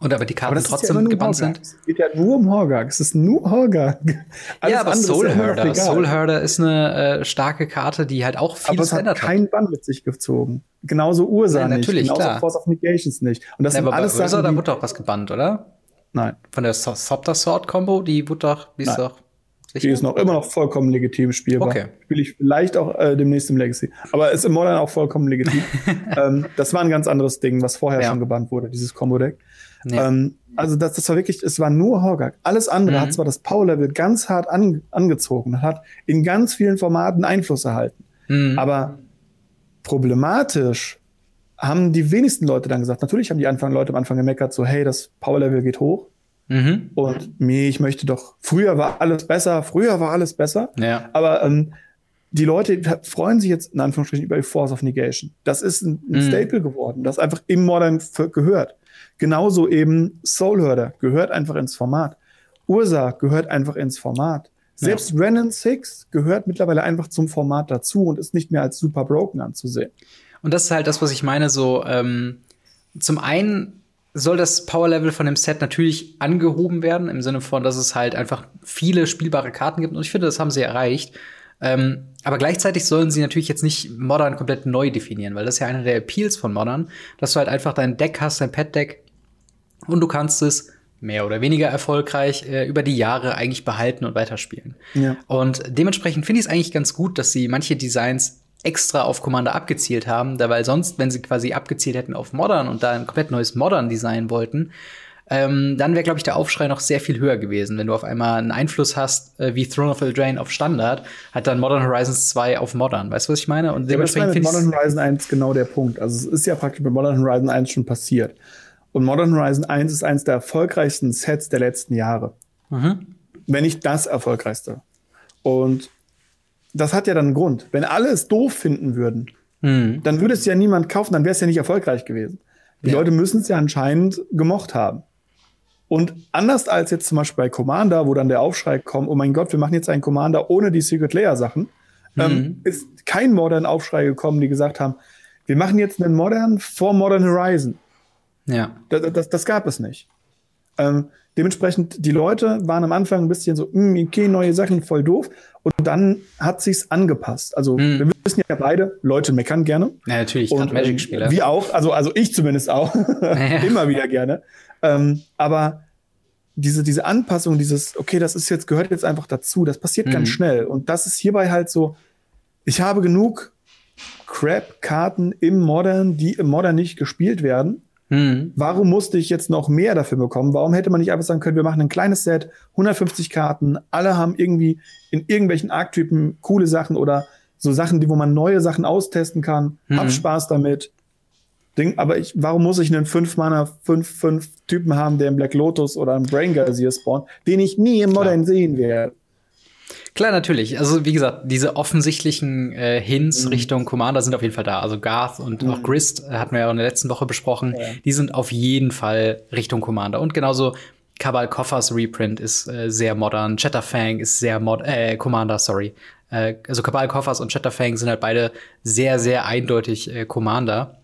Und aber die Karten aber trotzdem ja gebannt sind. Es geht ja nur um Horgag. Es ist nur Horgag. [LAUGHS] ja, aber Soul Herder. Soul Herder ist eine äh, starke Karte, die halt auch vieles verändert hat. keinen Bann mit sich gezogen. Genauso Ursa Nein, natürlich, nicht. Genauso klar. Force of Negations nicht. Und das Nein, sind alles Ursa, Sachen, da wurde doch was gebannt, oder? Nein. Von der Sopter Sword Combo, die wurde doch, die ist doch Sicher? Die ist noch immer noch vollkommen legitim spielbar. Okay. Spiele ich vielleicht auch äh, demnächst im Legacy. Aber ist im Modern auch vollkommen legitim. [LAUGHS] ähm, das war ein ganz anderes Ding, was vorher ja. schon gebannt wurde, dieses Combo-Deck. Ja. Ähm, also das, das war wirklich, es war nur Horgak. Alles andere mhm. hat zwar das Power-Level ganz hart an, angezogen, hat in ganz vielen Formaten Einfluss erhalten. Mhm. Aber problematisch haben die wenigsten Leute dann gesagt, natürlich haben die Anfang, Leute am Anfang gemeckert, so, hey, das Power-Level geht hoch. Mhm. Und mir, ich möchte doch, früher war alles besser, früher war alles besser. Ja. Aber ähm, die Leute freuen sich jetzt in Anführungsstrichen über die Force of Negation. Das ist ein, ein mhm. Staple geworden, das einfach im Modern gehört. Genauso eben Soulherder gehört einfach ins Format. Ursa gehört einfach ins Format. Selbst ja. Renan 6 gehört mittlerweile einfach zum Format dazu und ist nicht mehr als super broken anzusehen. Und das ist halt das, was ich meine, so ähm, zum einen soll das Power-Level von dem Set natürlich angehoben werden, im Sinne von, dass es halt einfach viele spielbare Karten gibt. Und ich finde, das haben sie erreicht. Ähm, aber gleichzeitig sollen sie natürlich jetzt nicht Modern komplett neu definieren, weil das ist ja einer der Appeals von Modern, dass du halt einfach dein Deck hast, dein Pet-Deck, und du kannst es mehr oder weniger erfolgreich äh, über die Jahre eigentlich behalten und weiterspielen. Ja. Und dementsprechend finde ich es eigentlich ganz gut, dass sie manche Designs extra auf Commander abgezielt haben, da weil sonst, wenn sie quasi abgezielt hätten auf Modern und da ein komplett neues Modern-Design wollten, ähm, dann wäre, glaube ich, der Aufschrei noch sehr viel höher gewesen. Wenn du auf einmal einen Einfluss hast, äh, wie Throne of Eldraine auf Standard, hat dann Modern Horizons 2 auf Modern. Weißt du, was ich meine? Und ja, dementsprechend finde ich Modern Horizon 1 genau der Punkt. Also es ist ja praktisch bei Modern Horizon 1 schon passiert. Und Modern Horizon 1 ist eines der erfolgreichsten Sets der letzten Jahre. Mhm. Wenn nicht das erfolgreichste. Und das hat ja dann einen Grund. Wenn alle es doof finden würden, mhm. dann würde es ja niemand kaufen, dann wäre es ja nicht erfolgreich gewesen. Die ja. Leute müssen es ja anscheinend gemocht haben. Und anders als jetzt zum Beispiel bei Commander, wo dann der Aufschrei kommt, oh mein Gott, wir machen jetzt einen Commander ohne die Secret Layer Sachen, mhm. ähm, ist kein modern Aufschrei gekommen, die gesagt haben, wir machen jetzt einen Modern vor Modern Horizon. Ja. Das, das, das gab es nicht. Ähm, dementsprechend, die Leute waren am Anfang ein bisschen so, mm, okay, neue Sachen, voll doof. Und dann hat sich's angepasst. Also, mm. wir wissen ja beide, Leute meckern gerne. Ja, natürlich, und Magic-Spieler. Ähm, wir auch, also, also ich zumindest auch. [LAUGHS] Immer wieder gerne. Ähm, aber diese, diese Anpassung, dieses, okay, das ist jetzt, gehört jetzt einfach dazu, das passiert mm. ganz mhm. schnell. Und das ist hierbei halt so, ich habe genug Crap-Karten im Modern, die im Modern nicht gespielt werden Mhm. Warum musste ich jetzt noch mehr dafür bekommen? Warum hätte man nicht einfach sagen können, wir machen ein kleines Set, 150 Karten, alle haben irgendwie in irgendwelchen Archetypen coole Sachen oder so Sachen, die, wo man neue Sachen austesten kann. Mhm. Hab Spaß damit. Ding, aber ich, warum muss ich einen 5-Mana, 5-5-Typen haben, der im Black Lotus oder im Brain Gazier spawnt, den ich nie im Modern sehen werde? Klar, natürlich. Also wie gesagt, diese offensichtlichen äh, Hints mhm. Richtung Commander sind auf jeden Fall da. Also Garth und mhm. auch Grist äh, hatten wir ja in der letzten Woche besprochen. Ja. Die sind auf jeden Fall Richtung Commander. Und genauso Kabal Koffers Reprint ist äh, sehr modern. Chatterfang ist sehr mod äh, Commander, sorry. Äh, also Kabal Koffers und Chatterfang sind halt beide sehr, sehr eindeutig äh, Commander.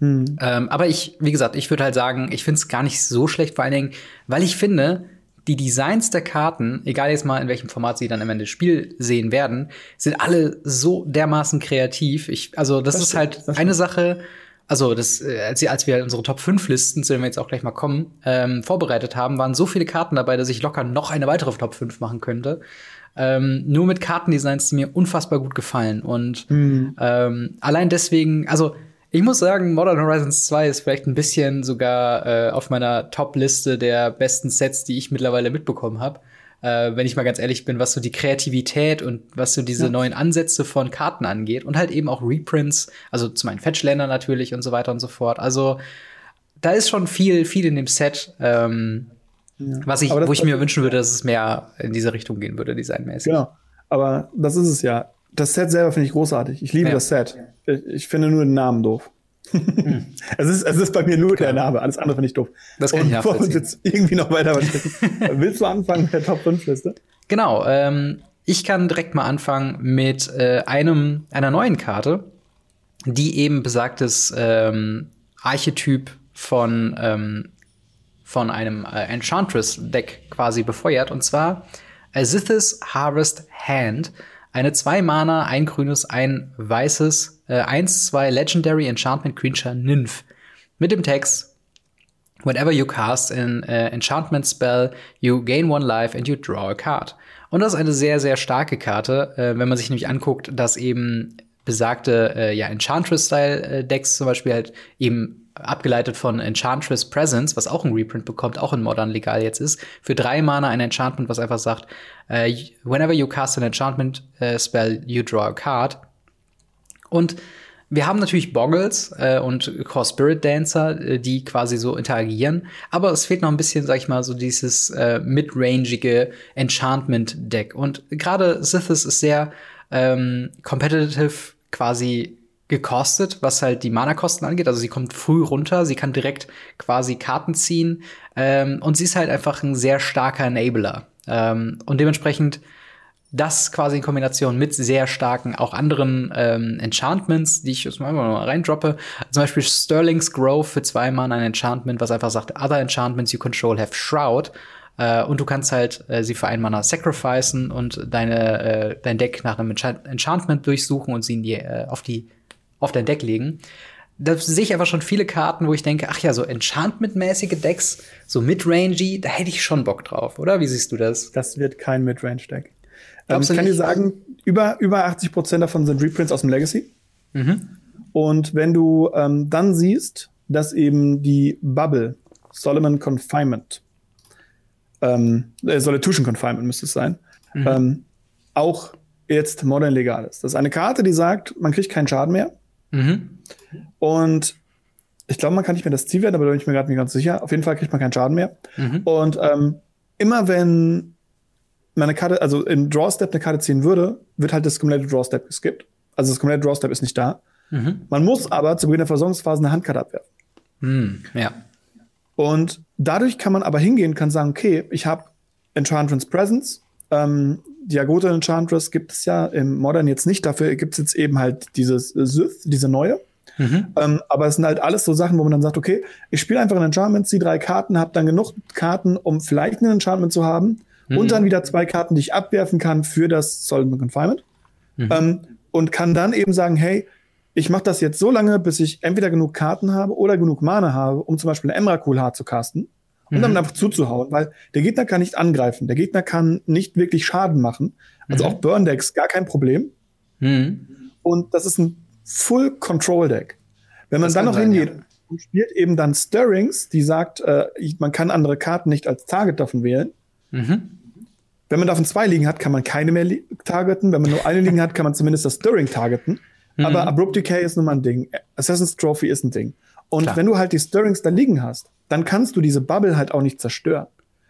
Mhm. Ähm, aber ich, wie gesagt, ich würde halt sagen, ich finde es gar nicht so schlecht, vor allen Dingen, weil ich finde, die Designs der Karten, egal jetzt mal in welchem Format sie dann am Ende des Spiels sehen werden, sind alle so dermaßen kreativ. Ich, also das, das ist halt stimmt, eine Sache. Also das, äh, als, als wir unsere Top 5 Listen, zu denen wir jetzt auch gleich mal kommen, ähm, vorbereitet haben, waren so viele Karten dabei, dass ich locker noch eine weitere Top 5 machen könnte. Ähm, nur mit Kartendesigns, die mir unfassbar gut gefallen. Und mhm. ähm, allein deswegen, also ich muss sagen, Modern Horizons 2 ist vielleicht ein bisschen sogar äh, auf meiner Top-Liste der besten Sets, die ich mittlerweile mitbekommen habe. Äh, wenn ich mal ganz ehrlich bin, was so die Kreativität und was so diese ja. neuen Ansätze von Karten angeht und halt eben auch Reprints, also zum einen Fetchländer natürlich und so weiter und so fort. Also da ist schon viel, viel in dem Set, ähm, ja. was ich, wo ich mir wünschen würde, dass es mehr in diese Richtung gehen würde, designmäßig. Genau. Aber das ist es ja. Das Set selber finde ich großartig. Ich liebe ja. das Set. Ich, ich, finde nur den Namen doof. Hm. [LAUGHS] es, ist, es ist bei mir nur Klar. der Name, alles andere finde ich doof. Das kann Und ich uns jetzt irgendwie noch weiter [LAUGHS] Willst du anfangen mit der Top 5 Liste? Genau, ähm, ich kann direkt mal anfangen mit äh, einem, einer neuen Karte, die eben besagtes ähm, Archetyp von, ähm, von einem äh, Enchantress-Deck quasi befeuert. Und zwar Azithis Harvest Hand. Eine 2 Mana, ein grünes, ein weißes, äh, 1-2 Legendary Enchantment Creature Nymph. Mit dem Text Whenever you cast an uh, enchantment spell, you gain one life and you draw a card. Und das ist eine sehr, sehr starke Karte, äh, wenn man sich nämlich anguckt, dass eben besagte äh, ja, Enchantress-Style-Decks zum Beispiel halt eben abgeleitet von Enchantress Presence, was auch ein Reprint bekommt, auch in Modern legal jetzt ist, für drei Mana ein Enchantment, was einfach sagt, uh, whenever you cast an Enchantment uh, spell, you draw a card. Und wir haben natürlich Boggles äh, und Core Spirit Dancer, äh, die quasi so interagieren, aber es fehlt noch ein bisschen, sag ich mal, so dieses äh, midrangige Enchantment-Deck. Und gerade Sithis ist sehr ähm, competitive quasi gekostet, was halt die Mana-Kosten angeht. Also sie kommt früh runter, sie kann direkt quasi Karten ziehen ähm, und sie ist halt einfach ein sehr starker Enabler. Ähm, und dementsprechend das quasi in Kombination mit sehr starken auch anderen ähm, Enchantments, die ich jetzt mal reindroppe. Zum Beispiel Sterling's Grove für zwei Mana ein Enchantment, was einfach sagt, other enchantments you control have Shroud. Äh, und du kannst halt äh, sie für ein Mana sacrificen und deine, äh, dein Deck nach einem Enchantment durchsuchen und sie in die, äh, auf die auf dein Deck legen. Da sehe ich aber schon viele Karten, wo ich denke, ach ja, so Enchantment-mäßige Decks, so Midrangy, da hätte ich schon Bock drauf, oder? Wie siehst du das? Das wird kein Midrange-Deck. Ähm, ich kann dir sagen, über, über 80 Prozent davon sind Reprints aus dem Legacy. Mhm. Und wenn du ähm, dann siehst, dass eben die Bubble, Solomon Confinement, ähm, äh, Solitution Confinement müsste es sein, mhm. ähm, auch jetzt modern legal ist. Das ist eine Karte, die sagt, man kriegt keinen Schaden mehr. Mhm. Und ich glaube, man kann nicht mehr das Ziel werden, aber da bin ich mir gerade nicht ganz sicher. Auf jeden Fall kriegt man keinen Schaden mehr. Mhm. Und ähm, immer wenn man eine Karte, also in Draw Step eine Karte ziehen würde, wird halt das komplette Draw Step geskippt. Also das komplette Draw Step ist nicht da. Mhm. Man muss aber zu Beginn der Versorgungsphase eine Handkarte abwerfen. Mhm. Ja. Und dadurch kann man aber hingehen, kann sagen, okay, ich habe Enchantress Presence, ähm, Diagote Enchantress gibt es ja im Modern jetzt nicht. Dafür gibt es jetzt eben halt dieses Sith, diese neue. Mhm. Ähm, aber es sind halt alles so Sachen, wo man dann sagt, okay, ich spiele einfach ein Enchantment, ziehe drei Karten, habe dann genug Karten, um vielleicht ein Enchantment zu haben. Mhm. Und dann wieder zwei Karten, die ich abwerfen kann für das Solid Confinement. Mhm. Ähm, und kann dann eben sagen, hey, ich mache das jetzt so lange, bis ich entweder genug Karten habe oder genug Mana habe, um zum Beispiel eine Emrakul hart zu casten und mhm. dann einfach zuzuhauen, weil der Gegner kann nicht angreifen, der Gegner kann nicht wirklich Schaden machen. Also mhm. auch Burn Decks gar kein Problem. Mhm. Und das ist ein Full Control Deck. Wenn man das dann noch sein, hingeht ja. und spielt eben dann Stirrings, die sagt, äh, man kann andere Karten nicht als Target davon wählen. Mhm. Wenn man davon zwei liegen hat, kann man keine mehr targeten. Wenn man nur eine liegen hat, kann man zumindest das Stirring targeten. Mhm. Aber Abrupt Decay ist nun mal ein Ding. Assassin's Trophy ist ein Ding. Und Klar. wenn du halt die Stirrings da liegen hast, dann kannst du diese Bubble halt auch nicht zerstören.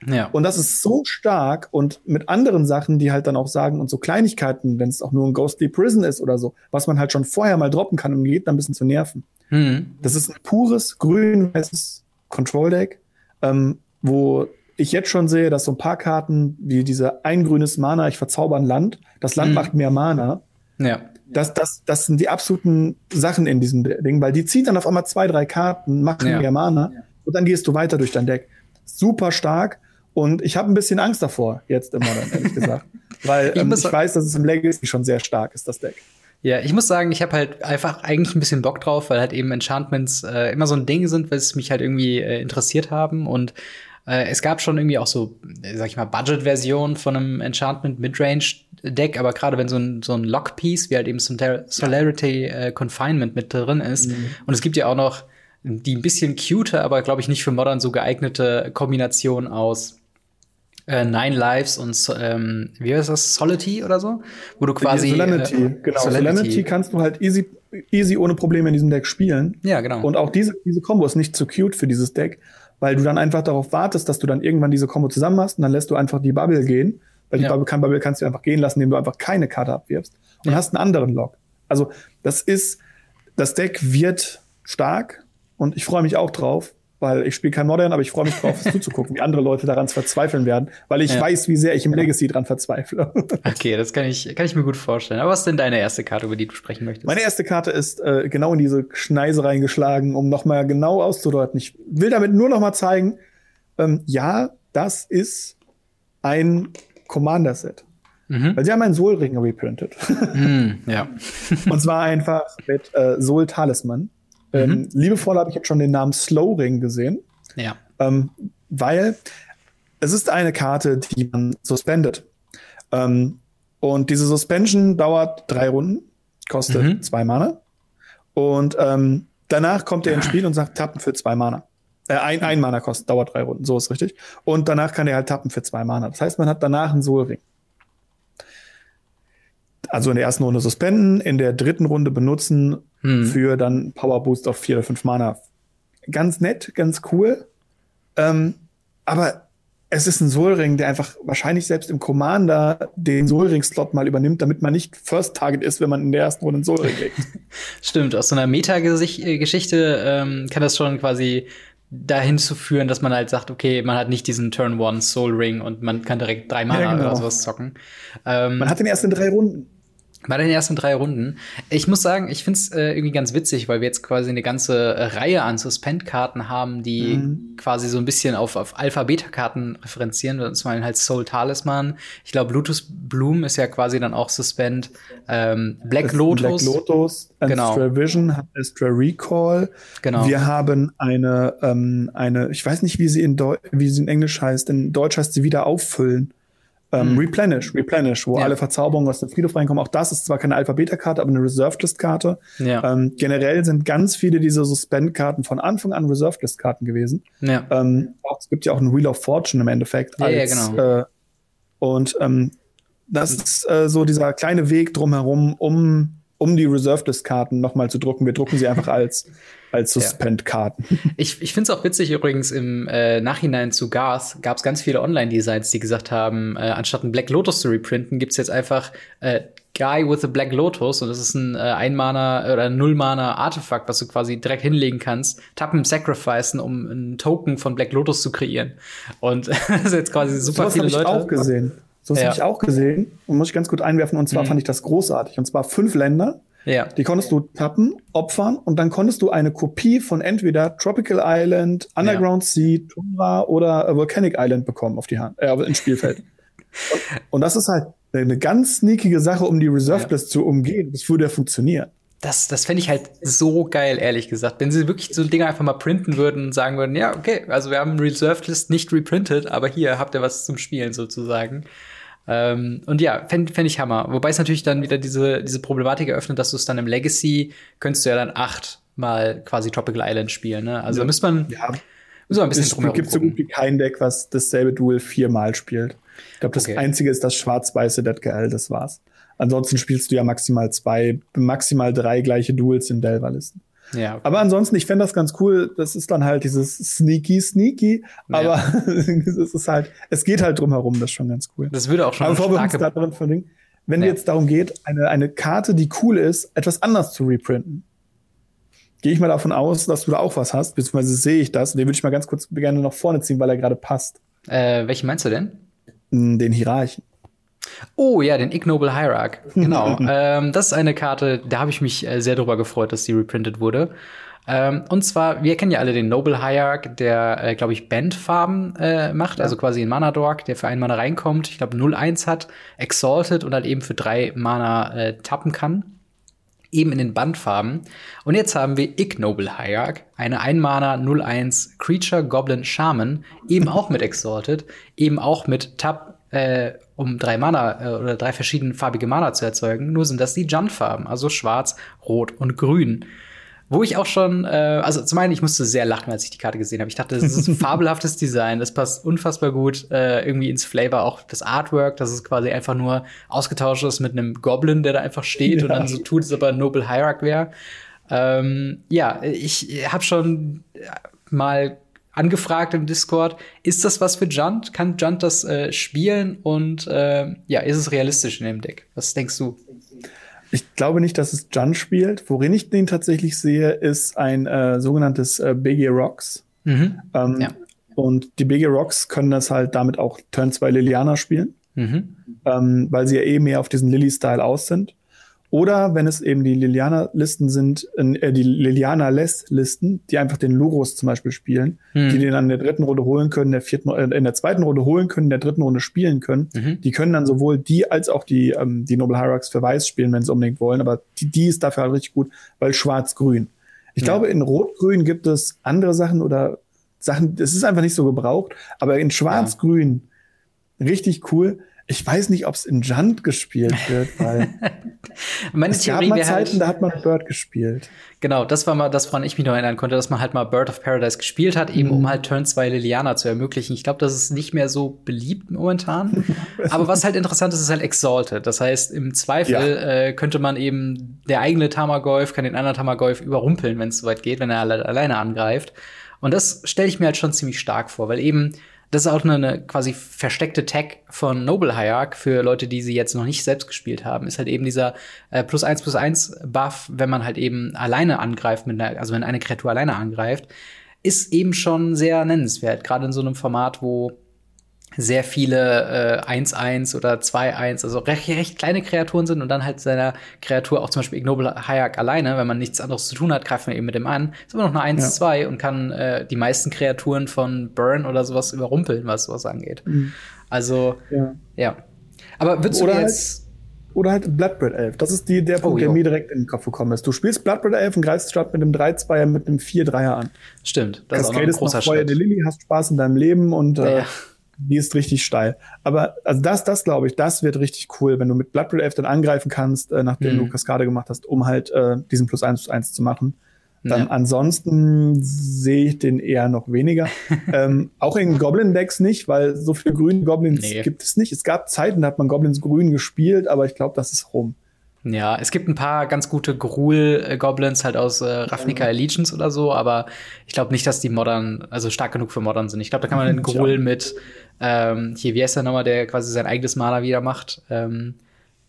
Ja. Und das ist so stark und mit anderen Sachen, die halt dann auch sagen und so Kleinigkeiten, wenn es auch nur ein Ghostly Prison ist oder so, was man halt schon vorher mal droppen kann, um den Gegner ein bisschen zu nerven. Mhm. Das ist ein pures grün-weißes Control-Deck, ähm, wo ich jetzt schon sehe, dass so ein paar Karten wie diese ein grünes Mana, ich verzauber ein Land, das Land mhm. macht mehr Mana. Ja. Das, das, das sind die absoluten Sachen in diesem Ding, weil die zieht dann auf einmal zwei, drei Karten, macht ja. mehr Mana und dann gehst du weiter durch dein Deck. Super stark und ich habe ein bisschen Angst davor, jetzt im Modern, ehrlich gesagt. [LAUGHS] Weil ähm, ich, ich weiß, dass es im Legacy schon sehr stark ist, das Deck. Ja, ich muss sagen, ich habe halt einfach eigentlich ein bisschen Bock drauf, weil halt eben Enchantments äh, immer so ein Ding sind, was mich halt irgendwie äh, interessiert haben. Und äh, es gab schon irgendwie auch so, äh, sag ich mal, Budget-Versionen von einem Enchantment Midrange-Deck, aber gerade wenn so ein, so ein Lock-Piece, wie halt eben Solarity äh, Confinement mit drin ist. Mhm. Und es gibt ja auch noch die ein bisschen cuter, aber glaube ich nicht für Modern so geeignete Kombination aus äh, Nine Lives und ähm, wie heißt das, Solity oder so? Wo du quasi. Solemnity, äh, genau. Solemnity. Solemnity kannst du halt easy, easy ohne Probleme in diesem Deck spielen. Ja, genau. Und auch diese, diese Combo ist nicht zu cute für dieses Deck, weil du dann einfach darauf wartest, dass du dann irgendwann diese Combo zusammen hast und dann lässt du einfach die Bubble gehen. Weil die ja. Bubble, kann, Bubble kannst du einfach gehen lassen, indem du einfach keine Karte abwirfst und ja. hast einen anderen Lock. Also, das ist, das Deck wird stark und ich freue mich auch drauf weil ich spiele kein Modern, aber ich freue mich drauf, [LAUGHS] zuzugucken, wie andere Leute daran verzweifeln werden, weil ich ja. weiß, wie sehr ich im Legacy dran verzweifle. [LAUGHS] okay, das kann ich, kann ich mir gut vorstellen. Aber was ist denn deine erste Karte, über die du sprechen möchtest? Meine erste Karte ist äh, genau in diese Schneise reingeschlagen, um nochmal genau auszudeuten. Ich will damit nur nochmal zeigen, ähm, ja, das ist ein Commander-Set. Mhm. Weil sie haben einen Soul-Ring reprintet. Mhm, [LAUGHS] ja. Und zwar einfach mit äh, Soul Ähm, mhm. liebevoll habe ich jetzt schon den Namen Slow Ring gesehen. Ja. Ähm, weil es ist eine Karte, die man suspendet. Ähm, und diese Suspension dauert drei Runden, kostet mhm. zwei Mana. Und ähm, danach kommt er ins [CLEARS THROAT] Spiel und sagt tappen für zwei Mana. Äh, ein, ein Mana kostet, dauert drei Runden, so ist richtig. Und danach kann er halt tappen für zwei Mana. Das heißt, man hat danach einen Soul Ring also in der ersten Runde suspenden, in der dritten Runde benutzen hm. für dann Power Boost auf vier oder fünf Mana. Ganz nett, ganz cool. Ähm, aber es ist ein Soul-Ring, der einfach wahrscheinlich selbst im Commander den Soul-Ring-Slot mal übernimmt, damit man nicht First Target ist, wenn man in der ersten Runde einen Soul-Ring legt. [LAUGHS] Stimmt, aus so einer Meta-Geschichte ähm, kann das schon quasi dahin zu führen, dass man halt sagt, okay, man hat nicht diesen Turn One Soul Ring und man kann direkt drei Mana ja, genau. oder sowas zocken. Ähm, man hat den ersten drei Runden. Bei den ersten drei Runden. Ich muss sagen, ich finde es äh, irgendwie ganz witzig, weil wir jetzt quasi eine ganze äh, Reihe an Suspend-Karten haben, die mhm. quasi so ein bisschen auf, auf Alpha-Beta-Karten referenzieren. Zum einen halt Soul Talisman. Ich glaube, Bluetooth Bloom ist ja quasi dann auch Suspend. Ähm, Black Lotus. Black Lotus, genau. Vision, Astra Recall. Genau. Wir haben eine, ähm, eine, ich weiß nicht, wie sie in, Deu wie sie in Englisch heißt. In Deutsch heißt sie wieder auffüllen. Ähm, mhm. Replenish, Replenish, wo ja. alle Verzauberungen aus dem Friedhof reinkommen. Auch das ist zwar keine Alpha-Beta-Karte, aber eine Reserved-List-Karte. Ja. Ähm, generell sind ganz viele dieser Suspend-Karten von Anfang an Reserved-List-Karten gewesen. Ja. Ähm, auch, es gibt ja auch ein Wheel of Fortune im Endeffekt. Als, ja, genau. Äh, und ähm, das ist äh, so dieser kleine Weg drumherum, um um die Reserved-List-Karten nochmal zu drucken. Wir drucken sie einfach als, [LAUGHS] als Suspend-Karten. Ich, ich finde es auch witzig übrigens, im äh, Nachhinein zu Garth gab es ganz viele Online-Designs, die gesagt haben, äh, anstatt ein Black Lotus zu reprinten, gibt's jetzt einfach äh, Guy with a Black Lotus und das ist ein äh, Ein-Mana oder Null-Mana-Artefakt, was du quasi direkt hinlegen kannst, tappen, sacrificen, um einen Token von Black Lotus zu kreieren. Und [LAUGHS] das ist jetzt quasi super so viele Leute. Ich auch gesehen. So ja. habe ich auch gesehen und muss ich ganz gut einwerfen. Und zwar mhm. fand ich das großartig. Und zwar fünf Länder. Ja. Die konntest du tappen, opfern und dann konntest du eine Kopie von entweder Tropical Island, Underground ja. Sea, Tundra oder Volcanic Island bekommen auf die Hand, äh, ins Spielfeld. [LAUGHS] und, und, das ist halt eine ganz sneakige Sache, um die Reserved List ja. zu umgehen. Das würde ja funktionieren. Das, das fände ich halt so geil, ehrlich gesagt. Wenn sie wirklich so Dinge einfach mal printen würden und sagen würden, ja, okay, also wir haben Reserved List nicht reprintet, aber hier habt ihr was zum Spielen sozusagen. Ähm, und ja, fände fänd ich Hammer. Wobei es natürlich dann wieder diese, diese Problematik eröffnet, dass du es dann im Legacy könntest du ja dann acht mal quasi Tropical Island spielen. Ne? Also ja. da müsste man, ja. müssen wir ein bisschen Es gibt so gut wie kein Deck, was dasselbe Duel viermal spielt. Ich glaube, das okay. einzige ist das schwarz-weiße Dead GL, das war's. Ansonsten spielst du ja maximal zwei, maximal drei gleiche Duels in Delver-Listen. Ja, okay. Aber ansonsten, ich fände das ganz cool. Das ist dann halt dieses sneaky, sneaky. Aber ja. [LAUGHS] es ist halt, es geht halt drum herum. Das ist schon ganz cool. Das würde auch schon aber bevor wir uns da drin verlinken, wenn ja. jetzt darum geht, eine, eine Karte, die cool ist, etwas anders zu reprinten, gehe ich mal davon aus, dass du da auch was hast, beziehungsweise sehe ich das. Den würde ich mal ganz kurz gerne nach vorne ziehen, weil er gerade passt. Äh, welchen meinst du denn? Hm, den Hierarchen. Oh ja, den Ignoble Hierarch. [LAUGHS] Genau. ähm, das ist eine Karte, da habe ich mich äh, sehr drüber gefreut, dass die reprintet wurde. Ähm, und zwar, wir kennen ja alle den Noble Hierarch, der, äh, glaube ich, Bandfarben äh, macht, ja. also quasi ein Mana-Dork, der für einen Mana reinkommt, ich glaube 0-1 hat, Exalted und halt eben für drei Mana äh, tappen kann. Eben in den Bandfarben. Und jetzt haben wir Ignoble Hierarch, eine 1-Mana 0-1 Creature Goblin Shaman, eben auch mit [LAUGHS] Exalted, eben auch mit Tap äh, um drei Mana äh, oder drei verschiedene farbige Mana zu erzeugen. Nur sind das die Junt-Farben, also schwarz, rot und grün. Wo ich auch schon, äh, also zum einen, ich musste sehr lachen, als ich die Karte gesehen habe. Ich dachte, das ist ein [LAUGHS] fabelhaftes Design, das passt unfassbar gut äh, irgendwie ins Flavor, auch das Artwork, dass es quasi einfach nur ausgetauscht ist mit einem Goblin, der da einfach steht ja. und dann so tut, es aber Noble Hierarch wäre. Ähm, ja, ich habe schon mal angefragt im Discord, ist das was für Junt? Kann Junt das äh, spielen? Und äh, ja, ist es realistisch in dem Deck? Was denkst du? Ich glaube nicht, dass es Jun spielt. Worin ich den tatsächlich sehe, ist ein äh, sogenanntes äh, BG Rocks. Mhm. Ähm, ja. Und die BG Rocks können das halt damit auch Turn 2 Liliana spielen, mhm. ähm, weil sie ja eh mehr auf diesen Lily-Style aus sind. Oder wenn es eben die Liliana-Listen sind, äh, die Liliana-Less-Listen, die einfach den Lurus zum Beispiel spielen, mhm. die den dann in der dritten Runde holen können, der vierten, äh, in der zweiten Runde holen können, in der dritten Runde spielen können. Mhm. Die können dann sowohl die als auch die, ähm, die Noble Hierarchs für Weiß spielen, wenn sie unbedingt wollen. Aber die, die ist dafür halt richtig gut, weil Schwarz-Grün. Ich ja. glaube, in Rot-Grün gibt es andere Sachen oder Sachen, es ist einfach nicht so gebraucht, aber in Schwarz-Grün ja. richtig cool. Ich weiß nicht, ob es in Junt gespielt wird, weil [LAUGHS] Meine es Theorie gab mal Zeiten, halt, da hat man Bird gespielt. Genau, das war mal das, woran ich mich noch erinnern konnte, dass man halt mal Bird of Paradise gespielt hat, eben mhm. um halt Turn 2 Liliana zu ermöglichen. Ich glaube, das ist nicht mehr so beliebt momentan. [LAUGHS] Aber was halt interessant ist, ist halt Exalted. Das heißt, im Zweifel ja. äh, könnte man eben der eigene Tamagolf kann den anderen Tamagolf überrumpeln, wenn es soweit geht, wenn er alleine angreift. Und das stelle ich mir halt schon ziemlich stark vor, weil eben das ist auch eine, eine quasi versteckte Tag von Noble Hierarch für Leute, die sie jetzt noch nicht selbst gespielt haben. Ist halt eben dieser äh, plus eins plus eins Buff, wenn man halt eben alleine angreift, mit einer, also wenn eine Kreatur alleine angreift, ist eben schon sehr nennenswert. Gerade in so einem Format, wo sehr viele 1-1 äh, oder 2-1, also recht, recht kleine Kreaturen sind und dann halt seiner Kreatur auch zum Beispiel Ignoble Hayak alleine, wenn man nichts anderes zu tun hat, greift man eben mit dem an, ist aber noch eine 1-2 ja. und kann äh, die meisten Kreaturen von Burn oder sowas überrumpeln, was sowas angeht. Mhm. Also, ja. ja. Aber würdest oder du jetzt halt, oder halt Bloodbred Elf. Das ist die, der Punkt, oh, der mir direkt in den Kopf gekommen ist. Du spielst Bloodbred Elf und greifst statt mit einem 3-2er mit einem 4-3er an. Stimmt, das Cascade ist auch noch ein großer Schritt. Lily, hast Spaß in deinem Leben und äh, ja. äh, die ist richtig steil. Aber also das, das glaube ich, das wird richtig cool, wenn du mit Blood Red Elf dann angreifen kannst, äh, nachdem mhm. du Kaskade gemacht hast, um halt äh, diesen plus eins plus eins zu machen. Dann ja. ansonsten sehe ich den eher noch weniger. [LAUGHS] ähm, auch in Goblin-Decks nicht, weil so viele grüne Goblins nee. gibt es nicht. Es gab Zeiten, da hat man Goblins grün gespielt, aber ich glaube, das ist rum. Ja, es gibt ein paar ganz gute Gruul-Goblins halt aus äh, Ravnica Allegiance oder so, aber ich glaube nicht, dass die modern, also stark genug für modern sind. Ich glaube, da kann man den Gruul mit, ähm, hier, wie heißt der nochmal, der quasi sein eigenes Maler wieder macht? Ähm,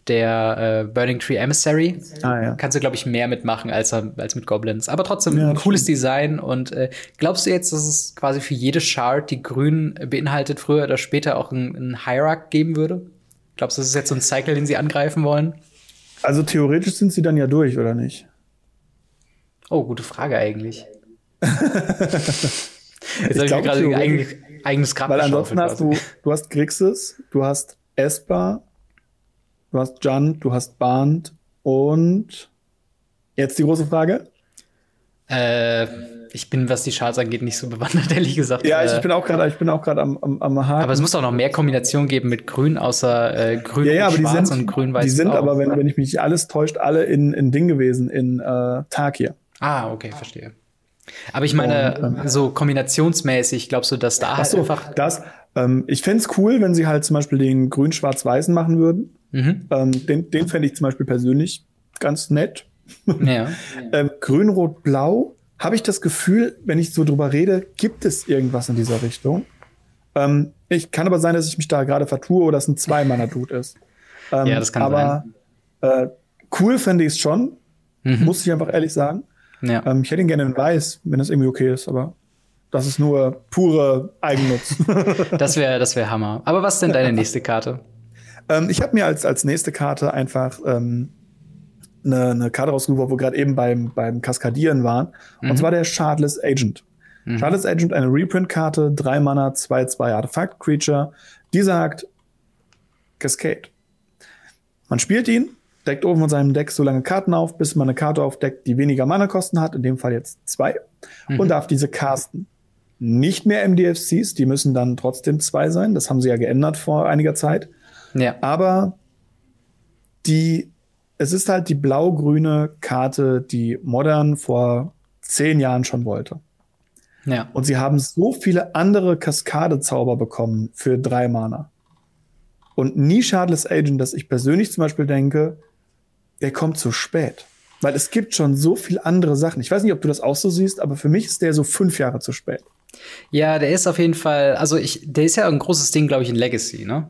der äh, Burning Tree Emissary. Ah, ja. Kannst du, glaube ich, mehr mitmachen als, als mit Goblins. Aber trotzdem ja, ein cooles stimmt. Design. Und äh, glaubst du jetzt, dass es quasi für jede Shard, die grün beinhaltet, früher oder später auch ein, ein Hierarch geben würde? Glaubst du, das ist jetzt so ein Cycle, den sie angreifen wollen? Also theoretisch sind sie dann ja durch, oder nicht? Oh, gute Frage eigentlich. [LAUGHS] Jetzt ich habe gerade ein eigenes, eigenes Grab Weil ansonsten hast du, du hast Grixis, du hast Esper, du hast Jan, du hast Band und jetzt die große Frage. Äh, ich bin, was die Charts angeht, nicht so bewandert, [LAUGHS] ehrlich gesagt. Ja, ich, ich bin auch gerade, ich bin auch gerade am, am, am Haken. Aber es muss doch noch mehr Kombinationen geben mit Grün, außer äh, Grün ja, ja, und Schwarz sind, und Grün-Weiß. Die sind auch, aber, wenn, wenn ich mich alles täuscht, alle in, in Ding gewesen, in äh, Tag hier. Ah, okay, verstehe. Aber ich meine, und, ähm, so kombinationsmäßig, glaubst du, dass da halt so, einfach. Das, ähm, ich fände cool, wenn sie halt zum Beispiel den Grün-Schwarz-Weißen machen würden. Mhm. Ähm, den den fände ich zum Beispiel persönlich ganz nett Ja. [LAUGHS] ähm, Grün, Rot, Blau habe ich das Gefühl, wenn ich so drüber rede, gibt es irgendwas in dieser Richtung. Ähm, ich kann aber sein, dass ich mich da gerade vertue oder es ein Zwei-Manner-Dude ist. [LAUGHS] Ähm, ja, das kann aber, sein. Äh, cool finde ich es schon, mhm. muss ich einfach ehrlich sagen. Ja. Ähm, ich hätte ihn gerne in Weiß, wenn das irgendwie okay ist, aber das ist nur pure Eigennutz. [LAUGHS] das wäre das wär Hammer. Aber was ist denn deine nächste Karte? Ähm, ich habe mir als, als nächste Karte einfach ähm, eine, eine Karte rausgesucht, wo wir gerade eben beim, beim Kaskadieren waren. Mhm. Und zwar der Shardless Agent. Mhm. Shardless Agent, eine Reprint-Karte, drei Mana, zwei, zwei Artefakt-Creature, die sagt Cascade. Man spielt ihn, deckt oben von seinem Deck so lange Karten auf, bis man eine Karte aufdeckt, die weniger Mana-Kosten hat, in dem Fall jetzt zwei, mhm. und darf diese casten. Nicht mehr MDFCs, die müssen dann trotzdem zwei sein. Das haben sie ja geändert vor einiger Zeit. Ja. Aber die es ist halt die blau-grüne Karte, die Modern vor zehn Jahren schon wollte. Ja. Und sie haben so viele andere Kaskade-Zauber bekommen für drei Mana. Und nie Shardless Agent, dass ich persönlich zum Beispiel denke, der kommt zu spät. Weil es gibt schon so viele andere Sachen. Ich weiß nicht, ob du das auch so siehst, aber für mich ist der so fünf Jahre zu spät. Ja, der ist auf jeden Fall, also ich, der ist ja ein großes Ding, glaube ich, in Legacy, ne?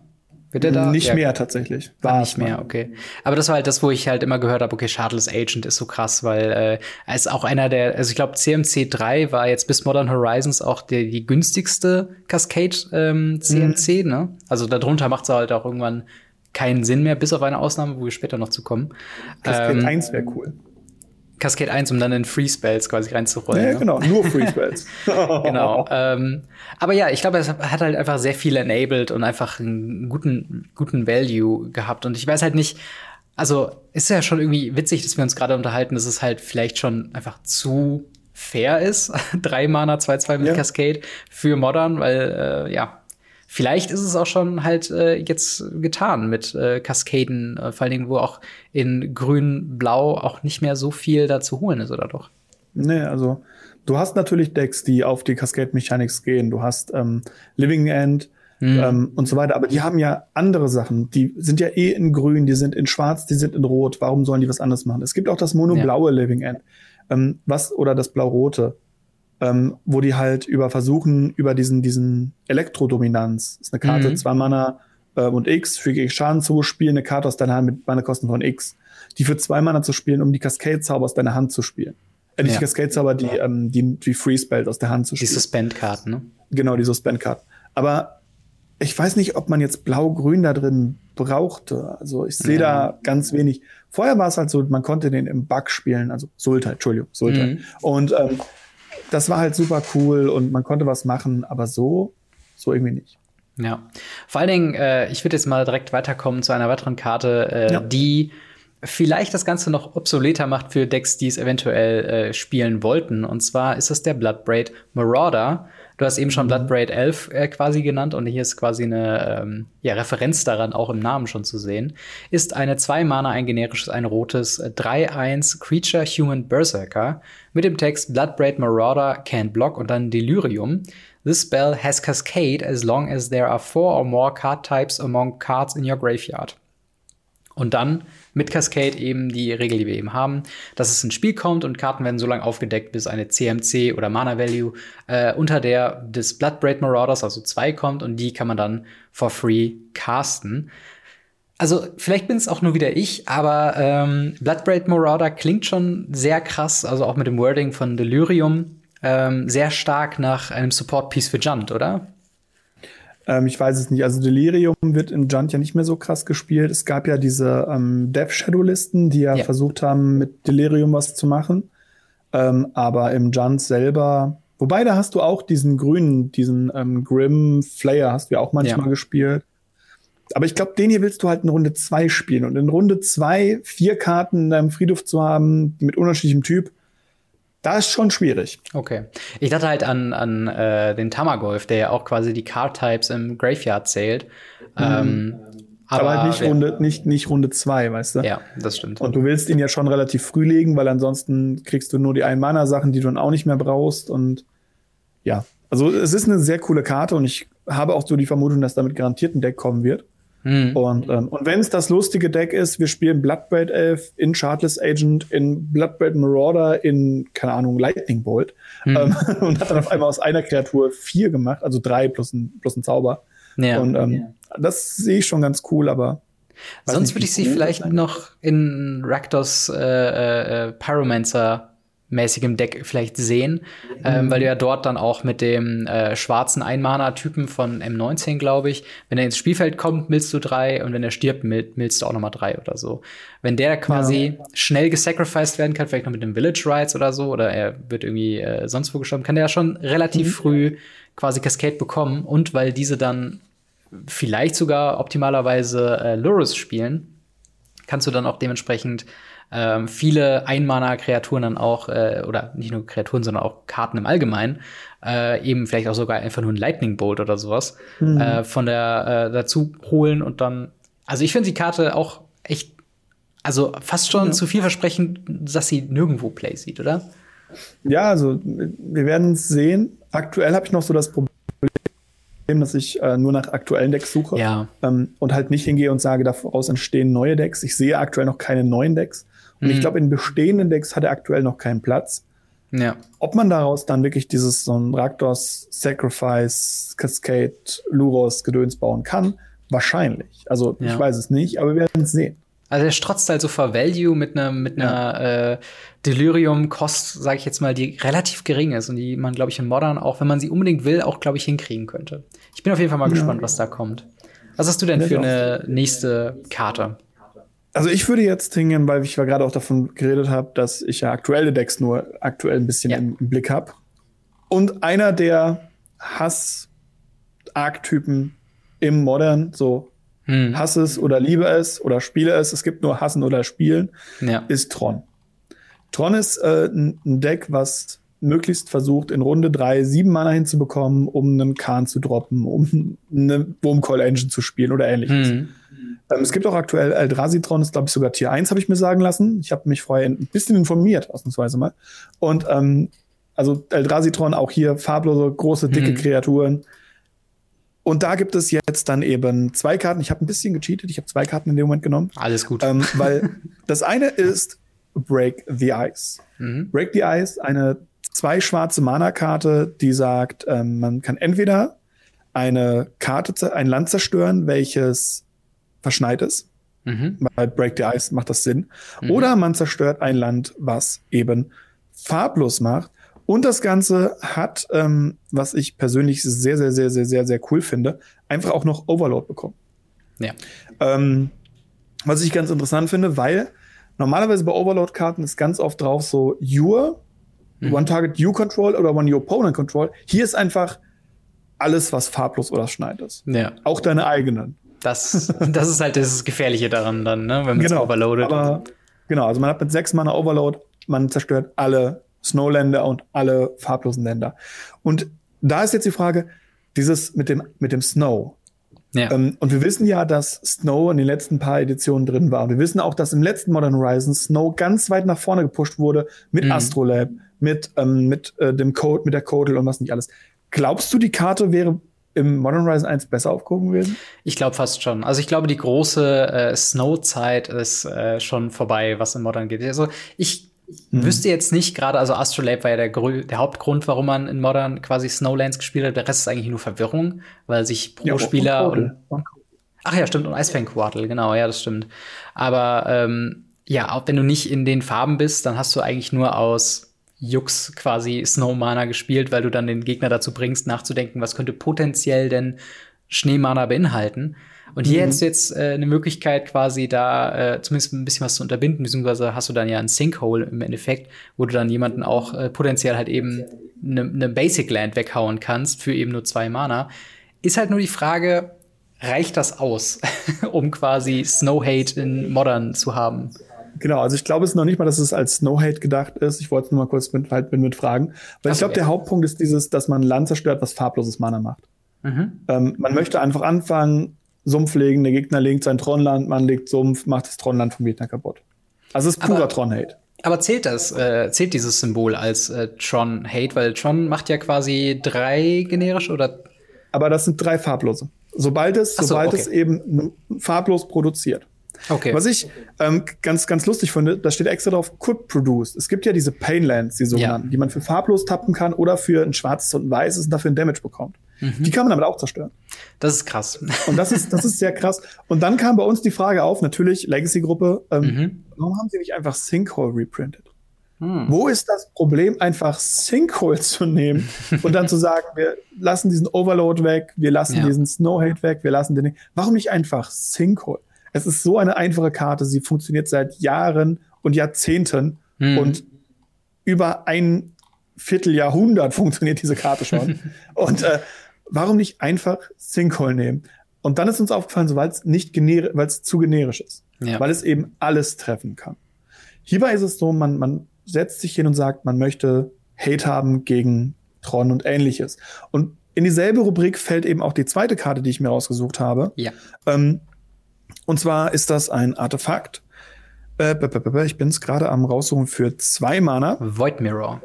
Wird er da? Nicht ja, mehr tatsächlich. War nicht mehr, okay. Aber das war halt das, wo ich halt immer gehört habe, okay, Shardless Agent ist so krass, weil äh, er ist auch einer der, also ich glaube, CMC 3 war jetzt bis Modern Horizons auch der, die günstigste Cascade ähm, CMC, mhm. ne? Also darunter macht es halt auch irgendwann keinen Sinn mehr, bis auf eine Ausnahme, wo wir später noch zu kommen. Cascade ähm, 1 wäre cool. Cascade 1, um dann in Free Spells quasi reinzurollen. Ja, ne? genau, nur Free [LAUGHS] Spells. genau. [LAUGHS] Ähm, aber ja, ich glaube, es hat halt einfach sehr viel enabled und einfach einen guten, guten Value gehabt. Und ich weiß halt nicht, also ist ja schon irgendwie witzig, dass wir uns gerade unterhalten, dass es halt vielleicht schon einfach zu fair ist. [LAUGHS] Drei Mana, 2-2 mit ja. Cascade für Modern, weil äh, ja, Vielleicht ist es auch schon halt äh, jetzt getan mit äh, Kaskaden, äh, vor allen Dingen, wo auch in Grün-Blau auch nicht mehr so viel da zu holen ist, oder doch? Nee, also du hast natürlich Decks, die auf die Cascade Mechanics gehen. Du hast ähm, Living End mhm. ähm, und so weiter, aber die haben ja andere Sachen. Die sind ja eh in Grün, die sind in Schwarz, die sind in Rot. Warum sollen die was anderes machen? Es gibt auch das Mono-blaue ja. Living End. Ähm, was oder das Blau-Rote ähm, wo die halt über versuchen, über diesen, diesen Elektrodominanz, ist eine Karte, mhm. zwei Mana äh, und X, für X Schaden zu spielen, eine Karte aus deiner Hand mit Mana-Kosten von X, die für zwei Mana zu spielen, um die Cascade-Zauber aus deiner Hand zu spielen. Äh, nicht ja. die Cascade-Zauber, die, ähm, die, die Freeze-Belt aus der Hand zu spielen. Die Suspend-Karten, ne? Genau, die Suspend-Karten. Aber ich weiß nicht, ob man jetzt Blau-Grün da drin brauchte. Also ich sehe ja. da ganz wenig. Vorher war es halt so, man konnte den im Bug spielen, also Sultai, Entschuldigung, Sultai. Mhm. Und ähm, das war halt super cool und man konnte was machen, aber so, so irgendwie nicht. Ja, vor allen Dingen, äh, ich würde jetzt mal direkt weiterkommen zu einer weiteren Karte, äh, ja. die vielleicht das Ganze noch obsoleter macht für Decks, die es eventuell äh, spielen wollten. Und zwar ist es der Bloodbraid Marauder. Du hast eben schon. Bloodbraid 11 äh, quasi genannt und hier ist quasi eine ähm, ja, Referenz daran, auch im Namen schon zu sehen. Ist eine 2 Mana, ein generisches, ein rotes 3-1 äh, Creature Human Berserker mit dem Text Bloodbraid Marauder can't block und dann Delirium. This spell has Cascade as long as there are four or more card types among cards in your graveyard. Und dann mit Cascade eben die Regel, die wir eben haben, dass es ins Spiel kommt und Karten werden so lange aufgedeckt, bis eine CMC oder Mana Value äh, unter der des Bloodbraid Marauders, also 2, kommt und die kann man dann for free casten. Also vielleicht bin es auch nur wieder ich, aber ähm, Bloodbraid Marauder klingt schon sehr krass, also auch mit dem Wording von Delirium, ähm, sehr stark nach einem Support-Piece für Junt, oder? Ähm, ich weiß es nicht. Also Delirium wird in Junt ja nicht mehr so krass gespielt. Es gab ja diese ähm, Death Shadow Listen, die ja, ja, versucht haben, mit Delirium was zu machen. Ähm, aber im Junt selber, wobei da hast du auch diesen grünen, diesen ähm, Grim Flayer hast du ja auch manchmal ja. gespielt. Aber ich glaube, den hier willst du halt in Runde zwei spielen. Und in Runde zwei vier Karten in deinem Friedhof zu haben, mit unterschiedlichem Typ, da ist schon schwierig. Okay. Ich dachte halt an, an äh, den Tamagolf, der ja auch quasi die Card-Types im Graveyard zählt. Mhm. Ähm, aber, aber halt nicht, Runde, nicht, nicht Runde zwei, weißt du? Ja, das stimmt. Und du willst ihn ja schon relativ früh legen, weil ansonsten kriegst du nur die Ein-Mana-Sachen, die du dann auch nicht mehr brauchst. Und ja, also es ist eine sehr coole Karte und ich habe auch so die Vermutung, dass damit garantiert ein Deck kommen wird. Mhm. Und, ähm, und wenn es das lustige Deck ist, wir spielen Bloodbraid Elf in Chartless Agent, in Bloodbraid Marauder, in, keine Ahnung, Lightning Bolt. Mhm. Ähm, [LAUGHS] und hat dann auf einmal aus einer Kreatur vier gemacht, also drei plus ein, plus ein Zauber. Ja. Und ähm, ja. das sehe ich schon ganz cool, aber. Sonst würde ich sie vielleicht noch in Raktos äh, äh, äh Pyromancer mäßigem Deck vielleicht sehen, mhm. ähm, weil du ja dort dann auch mit dem äh, schwarzen Einmana-Typen von M19, glaube ich, wenn er ins Spielfeld kommt, millst du drei und wenn er stirbt, millst du auch noch mal drei oder so. Wenn der quasi ja. schnell gesacrificed werden kann, vielleicht noch mit dem Village Rights oder so, oder er wird irgendwie äh, sonst wo gestorben, kann der ja schon relativ mhm. früh quasi Cascade bekommen und weil diese dann vielleicht sogar optimalerweise äh, Lurus spielen, kannst du dann auch dementsprechend ähm, viele Einmaner-Kreaturen dann auch, äh, oder nicht nur Kreaturen, sondern auch Karten im Allgemeinen, äh, eben vielleicht auch sogar einfach nur ein Lightning Bolt oder sowas, mhm. äh, von der äh, dazu holen und dann. Also ich finde die Karte auch echt, also fast schon ja. zu vielversprechend, dass sie nirgendwo Play sieht, oder? Ja, also wir werden es sehen. Aktuell habe ich noch so das Problem, dass ich äh, nur nach aktuellen Decks suche ja. ähm, und halt nicht hingehe und sage, daraus entstehen neue Decks. Ich sehe aktuell noch keine neuen Decks. Und mhm. ich glaube, in bestehenden Decks hat er aktuell noch keinen Platz. Ja. Ob man daraus dann wirklich dieses so ein Raktos, Sacrifice, Cascade, Luros Gedöns bauen kann, wahrscheinlich. Also ja. ich weiß es nicht, aber wir werden es sehen. Also er strotzt halt so vor Value mit einer mit einer ja. äh, Delirium-Kost, sage ich jetzt mal, die relativ gering ist und die man, glaube ich, in Modern auch, wenn man sie unbedingt will, auch, glaube ich, hinkriegen könnte. Ich bin auf jeden Fall mal ja. gespannt, was da kommt. Was hast du denn für eine nächste Karte? Also ich würde jetzt hingehen, weil ich gerade auch davon geredet habe, dass ich ja aktuelle Decks nur aktuell ein bisschen ja. im, im, Blick habe. Und einer der Hass-Archetypen im Modern, so hm. hass es oder liebe es oder spiele es, es gibt nur hassen oder spielen, ja. ist Tron. Tron ist äh, ein Deck, was möglichst versucht, in Runde drei sieben Mana hinzubekommen, um einen Kahn zu droppen, um [LAUGHS] eine Wurmcoil Engine zu spielen oder ähnliches. Hm. Ähm, es gibt auch aktuell Eldrasitron, ist glaube ich sogar Tier 1, habe ich mir sagen lassen. Ich habe mich vorher ein bisschen informiert, ausnahmsweise mal. Und ähm, also Eldrasitron auch hier farblose, große, dicke mhm. Kreaturen. Und da gibt es jetzt dann eben zwei Karten. Ich habe ein bisschen gecheatet. Ich habe zwei Karten in dem Moment genommen. Alles gut. Ähm, weil [LAUGHS] das eine ist Break the Ice. Mhm. Break the Ice, eine zwei schwarze Mana-Karte, die sagt, ähm, man kann entweder eine Karte, ein Land zerstören, welches verschneit ist. Mhm. Bei Break the Ice macht das Sinn. Mhm. Oder man zerstört ein Land, was eben farblos macht. Und das Ganze hat, ähm, was ich persönlich sehr, sehr, sehr, sehr, sehr, sehr cool finde, einfach auch noch Overload bekommen. Ja. Ähm, was ich ganz interessant finde, weil normalerweise bei Overload-Karten ist ganz oft drauf so Your, mhm. One Target You Control oder One Your Opponent Control. Hier ist einfach alles, was farblos oder schneit ist. Ja. Auch deine eigenen. Das, das ist halt das Gefährliche daran dann, ne? wenn man genau, overloadet. Aber, genau, also man hat mit sechs Mana Overload, man zerstört alle Snowländer und alle farblosen Länder. Und da ist jetzt die Frage, dieses mit dem, mit dem Snow. Ja. Ähm, und wir wissen ja, dass Snow in den letzten paar Editionen drin war. Und wir wissen auch, dass im letzten Modern Horizon Snow ganz weit nach vorne gepusht wurde mit mhm. Astrolab, mit, ähm, mit äh, dem Code, mit der Codel und was nicht alles. Glaubst du, die Karte wäre im Modern Horizon 1 besser aufgehoben gewesen? Ich glaube fast schon. Also ich glaube, die große äh, Snow-Zeit ist äh, schon vorbei, was in Modern geht. Also ich mhm. wüsste jetzt nicht gerade, also Astrolabe war ja der, der, Hauptgrund, warum man in Modern quasi Snowlands gespielt hat. Der Rest ist eigentlich nur Verwirrung, weil sich pro ja, Spieler und, und, Ach ja, stimmt, und Icefang Quartal, genau, ja, das stimmt. Aber ähm, ja, auch wenn du nicht in den Farben bist, dann hast du eigentlich nur aus Jux quasi Snowmana gespielt, weil du dann den Gegner dazu bringst, nachzudenken, was könnte potenziell denn Schneemana beinhalten. Und hier mhm. hättest du jetzt äh, eine Möglichkeit, quasi da äh, zumindest ein bisschen was zu unterbinden, beziehungsweise hast du dann ja ein Sinkhole im Endeffekt, wo du dann jemanden auch äh, potenziell halt eben eine ne Basic Land weghauen kannst für eben nur zwei Mana. Ist halt nur die Frage, reicht das aus, [LAUGHS] um quasi Snow Hate in Modern zu haben? Genau, also ich glaube es noch nicht mal, dass es als No-Hate gedacht ist. Ich wollte es nur mal kurz mit, halt, mit fragen. Weil Ach, ich glaube, ja. der Hauptpunkt ist dieses, dass man Land zerstört, was farbloses Mana macht. Mhm. Ähm, man möchte einfach anfangen, Sumpf legen, der Gegner legt sein Tronland, man legt Sumpf, macht das Tronland vom Gegner kaputt. Also es ist purer Tron-Hate. Aber zählt das, äh, zählt dieses Symbol als äh, Tron-Hate? Weil Tron macht ja quasi drei generisch oder? Aber das sind drei farblose. Sobald es, so, sobald okay. es eben farblos produziert. Okay. Was ich ähm, ganz, ganz lustig finde, da steht extra drauf, could produce. Es gibt ja diese Painlands, die sogenannten, ja. die man für farblos tappen kann oder für ein schwarzes und ein weißes und dafür ein Damage bekommt. Mhm. Die kann man damit auch zerstören. Das ist krass. Und das ist, das ist sehr krass. Und dann kam bei uns die Frage auf, natürlich, Legacy-Gruppe, ähm, mhm. warum haben sie nicht einfach Sinkhole reprintet? Hm. Wo ist das Problem, einfach Sinkhole zu nehmen [LAUGHS] und dann zu sagen, wir lassen diesen Overload weg, wir lassen ja. diesen Snowhate weg, wir lassen den. Warum nicht einfach Sinkhole? Es ist so eine einfache Karte, sie funktioniert seit Jahren und Jahrzehnten hm. und über ein Vierteljahrhundert funktioniert diese Karte schon. [LAUGHS] und äh, warum nicht einfach Sinkhole nehmen? Und dann ist uns aufgefallen, so, weil es nicht weil es zu generisch ist, ja. weil es eben alles treffen kann. Hierbei ist es so, man, man setzt sich hin und sagt, man möchte Hate haben gegen Tron und ähnliches. Und in dieselbe Rubrik fällt eben auch die zweite Karte, die ich mir rausgesucht habe. Ja. Ähm, und zwar ist das ein Artefakt. Äh, ich bin es gerade am raussuchen für zwei Mana. Void Mirror.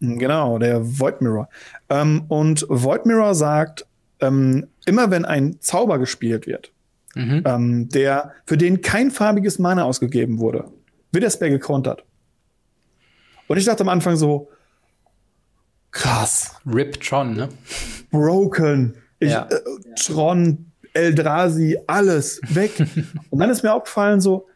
Genau, der Void Mirror. Ähm, und Void Mirror sagt, ähm, immer wenn ein Zauber gespielt wird, mhm. ähm, der, für den kein farbiges Mana ausgegeben wurde, wird der Spell gekontert. Und ich dachte am Anfang so, krass. Rip Tron, ne? Broken. Ich, ja. äh, Tron, Eldrazi, alles weg. [LAUGHS] und dann ist mir aufgefallen so,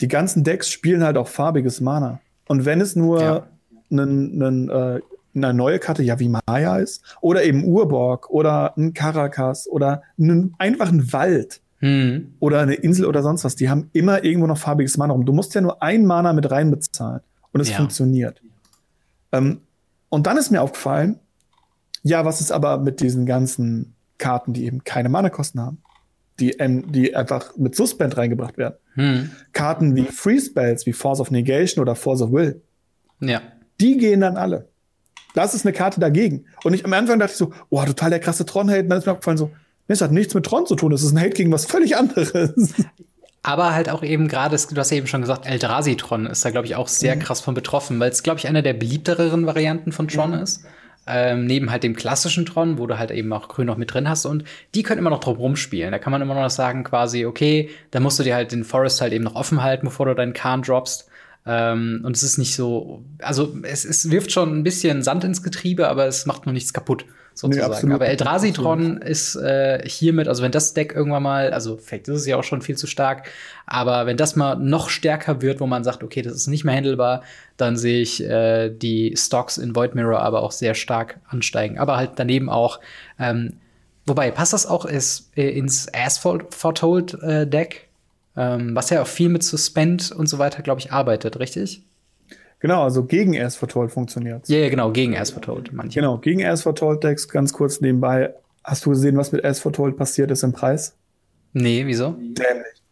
die ganzen Decks spielen halt auch farbiges Mana. Und wenn es nur ja. Einen, einen, äh, eine neue Karte, ja, wie Maya ist, oder eben Urborg oder ein Caracas oder einen einfachen Wald hm. oder eine Insel oder sonst was, die haben immer irgendwo noch farbiges Mana rum. Du musst ja nur ein Mana mit rein bezahlen und es ja. funktioniert. Ähm, und dann ist mir aufgefallen, ja, was ist aber mit diesen ganzen Karten, die eben keine Mana-Kosten haben? Die, ähm, die einfach mit Suspend reingebracht werden. Hm. Karten wie Free Spells, wie Force of Negation oder Force of Will. Ja. Die gehen dann alle. Das ist eine Karte dagegen. Und ich am Anfang dachte ich so, oh, total der krasse Tron-Hate. Und dann ist mir aufgefallen so, das hat nichts mit Tron zu tun. Das ist ein Hate gegen was völlig anderes. [LAUGHS] Aber halt auch eben gerade, du hast ja eben schon gesagt, Eldrazi Tron ist da, glaube ich, auch sehr mhm. krass von betroffen, weil es, glaube ich, eine der beliebtereren Varianten von Tron mhm. ist. Ähm, neben halt dem klassischen Tron, wo du halt eben auch Grün noch mit drin hast und die können immer noch drum rumspielen. Da kann man immer noch sagen, quasi, okay, da musst du dir halt den Forest halt eben noch offen halten, bevor du deinen Kahn droppst. Ähm, und es ist nicht so, also es, es wirft schon ein bisschen Sand ins Getriebe, aber es macht noch nichts kaputt, sozusagen. Nee, aber Eldrasitron ist äh, hiermit, also wenn das Deck irgendwann mal, also vielleicht ist es ja auch schon viel zu stark, aber wenn das mal noch stärker wird, wo man sagt, okay, das ist nicht mehr handelbar, dann sehe ich äh, die Stocks in Void Mirror aber auch sehr stark ansteigen. Aber halt daneben auch, ähm, wobei, passt das auch ist, äh, ins Asphalt Foretold äh, Deck? ähm, was ja auch viel mit Suspend und so weiter, glaube ich, arbeitet, richtig? Genau, also gegen As Foretold funktioniert. Ja, ja, genau, gegen As Foretold, manche. Genau, gegen As Foretold Decks, ganz kurz nebenbei. Hast du gesehen, was mit As Foretold passiert ist im Preis? Nee, wieso? Dämlich.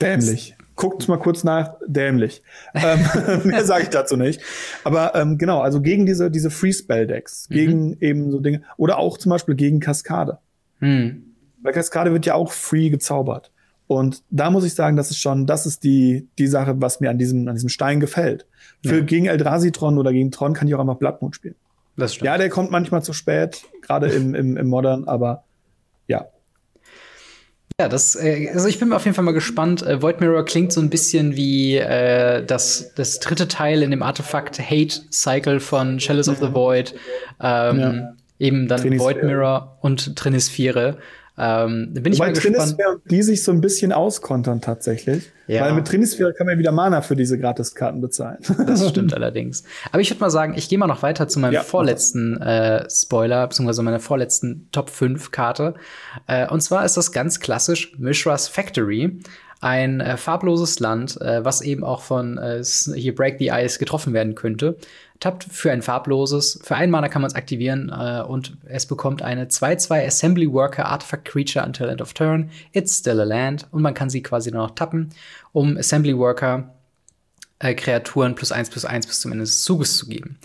Dämlich. Guckt mal kurz nach, dämlich. ähm, [LAUGHS] mehr sage ich dazu nicht. Aber ähm, genau, also gegen diese, diese Free-Spell-Decks, mhm. gegen eben so Dinge, oder auch zum Beispiel gegen Kaskade. Mhm. Weil Kaskade wird ja auch free gezaubert. Und da muss ich sagen, das ist schon, das ist die, die Sache, was mir an diesem, an diesem Stein gefällt. Für ja. gegen Eldrazi-Tron oder gegen Tron kann ich auch einfach Bloodmoon spielen. Das stimmt. Ja, der kommt manchmal zu spät, gerade im, im, im Modern, aber ja. Ja, das, äh, also ich bin auf jeden Fall mal gespannt. Äh, Void Mirror klingt so ein bisschen wie äh, das, das dritte Teil in dem Artefakt Hate Cycle von Chalice of the Void. Ähm, ja. Eben dann Void Mirror und Trinisphäre. Ähm, bin ich Wobei mal gespannt. die sich so ein bisschen auskontern tatsächlich. Ja. Weil mit Trinisphäre kann man wieder Mana für diese Gratiskarten bezahlen. Das [LAUGHS] stimmt allerdings. Aber ich würde mal sagen, ich gehe mal noch weiter zu meinem ja, vorletzten äh, Spoiler, beziehungsweise meiner vorletzten Top 5 Karte. Äh, und zwar ist das ganz klassisch Mishra's Factory. Ein äh, farbloses Land, äh, was eben auch von äh, hier Break the Ice getroffen werden könnte tappt für ein farbloses. Für einen Mana kann man es aktivieren äh, und es bekommt eine 2-2 Assembly Worker Artifact Creature until end of turn. It's still a land und man kann sie quasi nur noch tappen, um Assembly Worker äh, Kreaturen plus 1 plus 1 bis zum Ende des Zuges zu geben.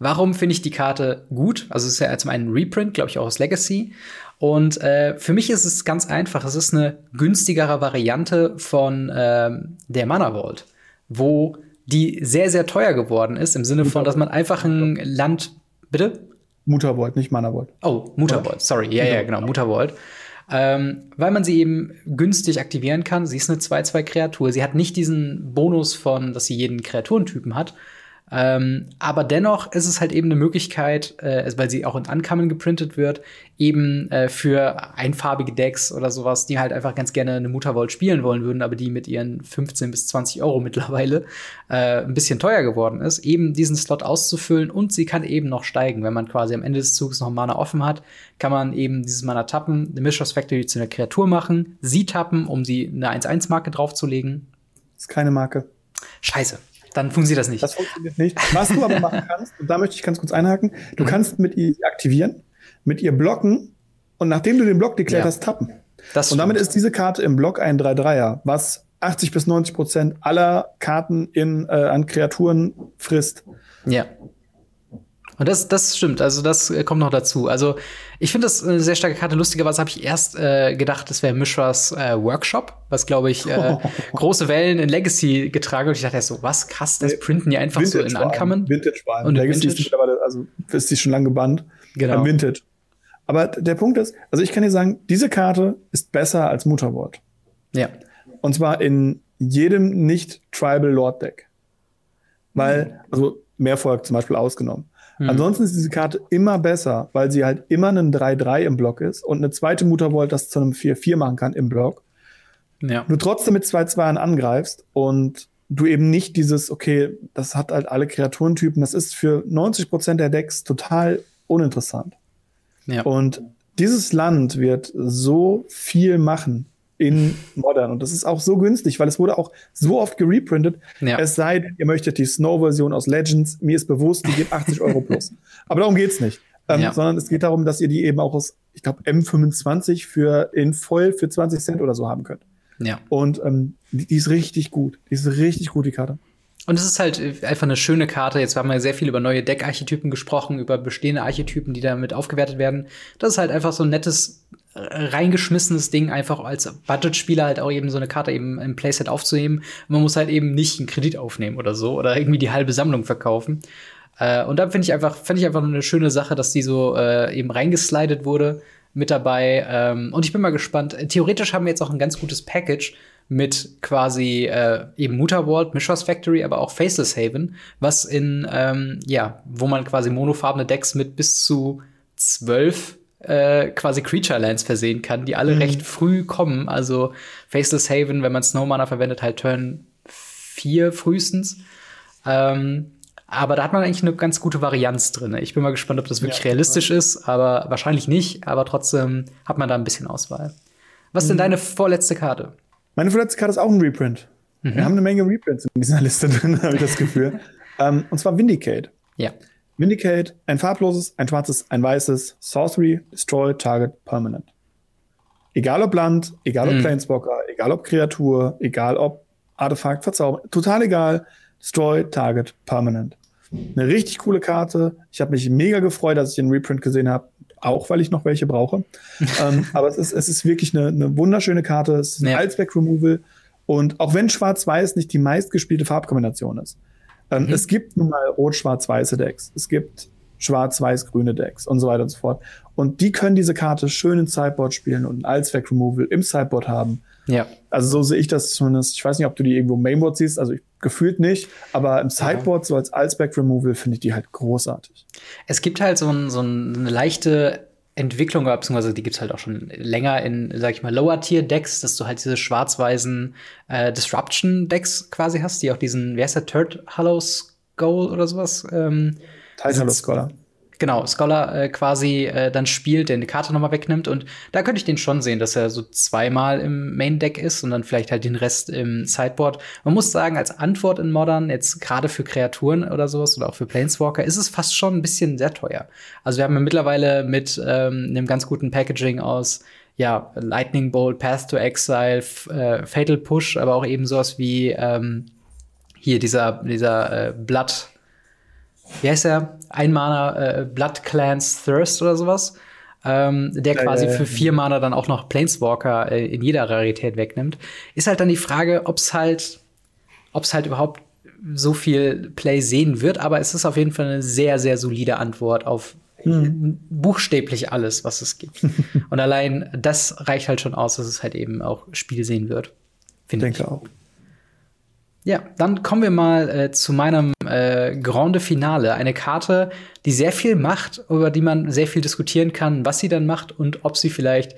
Warum finde ich die Karte gut? Also es ist ja zum einen ein Reprint, glaube ich, auch aus Legacy. Und äh, für mich ist es ganz einfach. Es ist eine günstigere Variante von ähm, der Mana Vault, wo die sehr, sehr teuer geworden ist, im Sinne von, dass man einfach ein Land. Bitte? Muttervoid, nicht Manavoid. Oh, Muttervoid, sorry. Ja, ja, genau, Muttervoid. Ähm, weil man sie eben günstig aktivieren kann. Sie ist eine 2-2-Kreatur. Sie hat nicht diesen Bonus von, dass sie jeden Kreaturentypen hat, ähm, aber dennoch ist es halt eben eine Möglichkeit, äh, weil sie auch in Uncommon geprintet wird, eben äh, für einfarbige Decks oder sowas, die halt einfach ganz gerne eine Muttervolt spielen wollen würden, aber die mit ihren 15 bis 20 Euro mittlerweile äh, ein bisschen teuer geworden ist, eben diesen Slot auszufüllen und sie kann eben noch steigen. Wenn man quasi am Ende des Zuges noch Mana offen hat, kann man eben dieses Mana tappen, eine Mistress Factory zu einer Kreatur machen, sie tappen, um sie eine 1-1-Marke draufzulegen. Ist keine Marke. Scheiße. Dann funktioniert das nicht. Das funktioniert nicht. Was du aber [LAUGHS] machen kannst, und da möchte ich ganz kurz einhaken, du mhm. kannst mit ihr aktivieren, mit ihr blocken und nachdem du den Block deklärt ja. hast, tappen. Das und damit ist diese Karte im Block ein 3-3er, was 80 bis 90 Prozent aller Karten in, äh, an Kreaturen frisst. Ja. Und das, das stimmt, also das äh, kommt noch dazu. Also ich finde das eine sehr starke Karte. Lustigerweise habe ich erst äh, gedacht, das wäre Mishras äh, Workshop, was glaube ich äh, [LAUGHS] große Wellen in Legacy getragen. Und ich dachte erst so, was krass, das printen die einfach Vintage so in Uncommon. Vintage war und Legacy Vintage. ist mittlerweile, also ist die schon lange gebannt. Genau. Vintage. Aber der Punkt ist, also ich kann dir sagen, diese Karte ist besser als Mutterwort. Ja. Und zwar in jedem nicht-Tribal Lord Deck. Weil, also Mehrfolg zum Beispiel ausgenommen. Mhm. Ansonsten ist diese Karte immer besser, weil sie halt immer einen 3-3 im Block ist und eine zweite Muttervolt das zu einem 4-4 machen kann im Block. Ja. Du trotzdem mit 2-2 angreifst und du eben nicht dieses, okay, das hat halt alle Kreaturentypen, das ist für 90 Prozent der Decks total uninteressant. Ja. Und dieses Land wird so viel machen in Modern. Und das ist auch so günstig, weil es wurde auch so oft gereprintet. Ja. Es sei denn, ihr möchtet die Snow-Version aus Legends. Mir ist bewusst, die geht 80 Euro plus. [LAUGHS] Aber darum geht's nicht. Ähm, ja. Sondern es geht darum, dass ihr die eben auch aus, ich glaube, M25 für in voll für 20 Cent oder so haben könnt. Ja. Und ähm, die, die ist richtig gut. Die ist richtig gut, die Karte. Und es ist halt einfach eine schöne Karte. Jetzt haben wir sehr viel über neue Deckarchetypen gesprochen, über bestehende Archetypen, die damit aufgewertet werden. Das ist halt einfach so ein nettes reingeschmissenes Ding, einfach als Budgetspieler halt auch eben so eine Karte eben im Playset aufzunehmen. Man muss halt eben nicht einen Kredit aufnehmen oder so oder irgendwie die halbe Sammlung verkaufen. Äh, und da finde ich einfach, finde ich einfach eine schöne Sache, dass die so äh, eben reingeslidet wurde mit dabei. Ähm, und ich bin mal gespannt. Theoretisch haben wir jetzt auch ein ganz gutes Package mit quasi äh, eben Mutterworld, Mishra's Factory, aber auch Faceless Haven, was in, ähm, ja, wo man quasi monofarbene Decks mit bis zu zwölf äh, quasi Creature Lands versehen kann, die alle mhm. recht früh kommen. Also Faceless Haven, wenn man Snowmana verwendet, halt Turn 4 frühestens. Ähm, aber da hat man eigentlich eine ganz gute Varianz drin. Ich bin mal gespannt, ob das wirklich ja, realistisch ja. ist, aber wahrscheinlich nicht. Aber trotzdem hat man da ein bisschen Auswahl. Was ist mhm. denn deine vorletzte Karte? Meine vorletzte Karte ist auch ein Reprint. Mhm. Wir haben eine Menge Reprints in dieser Liste drin, [LAUGHS] habe ich das Gefühl. [LAUGHS] ähm, und zwar Vindicate. Ja. Vindicate, ein farbloses, ein schwarzes, ein weißes, Sorcery, Destroy, Target, Permanent. Egal ob Land, egal ob mhm. Planeswalker, egal ob Kreatur, egal ob Artefakt, Verzaubern, total egal. Destroy, Target, Permanent. Eine richtig coole Karte. Ich habe mich mega gefreut, dass ich den Reprint gesehen habe, auch weil ich noch welche brauche. [LAUGHS] ähm, aber es ist, es ist wirklich eine, eine wunderschöne Karte. Es ist ein ja. Allzweck-Removal. Und auch wenn Schwarz-Weiß nicht die meistgespielte Farbkombination ist, ähm, mhm. Es gibt nun mal rot-schwarz-weiße Decks. Es gibt schwarz-weiß-grüne Decks und so weiter und so fort. Und die können diese Karte schön in Sideboard spielen und ein Allzweck-Removal im Sideboard haben. Ja. Also so sehe ich das zumindest. Ich weiß nicht, ob du die irgendwo im Mainboard siehst, also ich, gefühlt nicht, aber im Sideboard ja. so als Allzweck-Removal finde ich die halt großartig. Es gibt halt so, ein, so eine leichte Entwicklung, beziehungsweise die gibt's halt auch schon länger in, sag ich mal, Lower-Tier-Decks, dass du halt diese schwarz-weißen äh, Disruption-Decks quasi hast, die auch diesen, wer ist der, Third Hollow Skull oder sowas? Ähm, Titan Hollow Scholar genau, Scholar äh, quasi äh, dann spielt, der eine Karte nochmal wegnimmt. Und da könnte ich den schon sehen, dass er so zweimal im Main-Deck ist und dann vielleicht halt den Rest im Sideboard. Man muss sagen, als Antwort in Modern, jetzt gerade für Kreaturen oder sowas oder auch für Planeswalker, ist es fast schon ein bisschen sehr teuer. Also wir haben ja mittlerweile mit ähm, einem ganz guten Packaging aus ja, Lightning Bolt, Path to Exile, äh, Fatal Push, aber auch eben sowas wie ähm, hier dieser, dieser äh, Blood wie heißt der? Ein Mana äh, Blood Clans Thirst oder sowas. Ähm, der quasi äh, für vier Mana dann auch noch Planeswalker äh, in jeder Rarität wegnimmt. Ist halt dann die Frage, ob es halt, ob es halt überhaupt so viel Play sehen wird, aber es ist auf jeden Fall eine sehr, sehr solide Antwort auf hm. buchstäblich alles, was es gibt. [LAUGHS] und allein das reicht halt schon aus, dass es halt eben auch Spiel sehen wird. Finde ich. Denke auch. Ja, dann kommen wir mal äh, zu meinem äh, Grande Finale. Eine Karte, die sehr viel macht, über die man sehr viel diskutieren kann, was sie dann macht und ob sie vielleicht,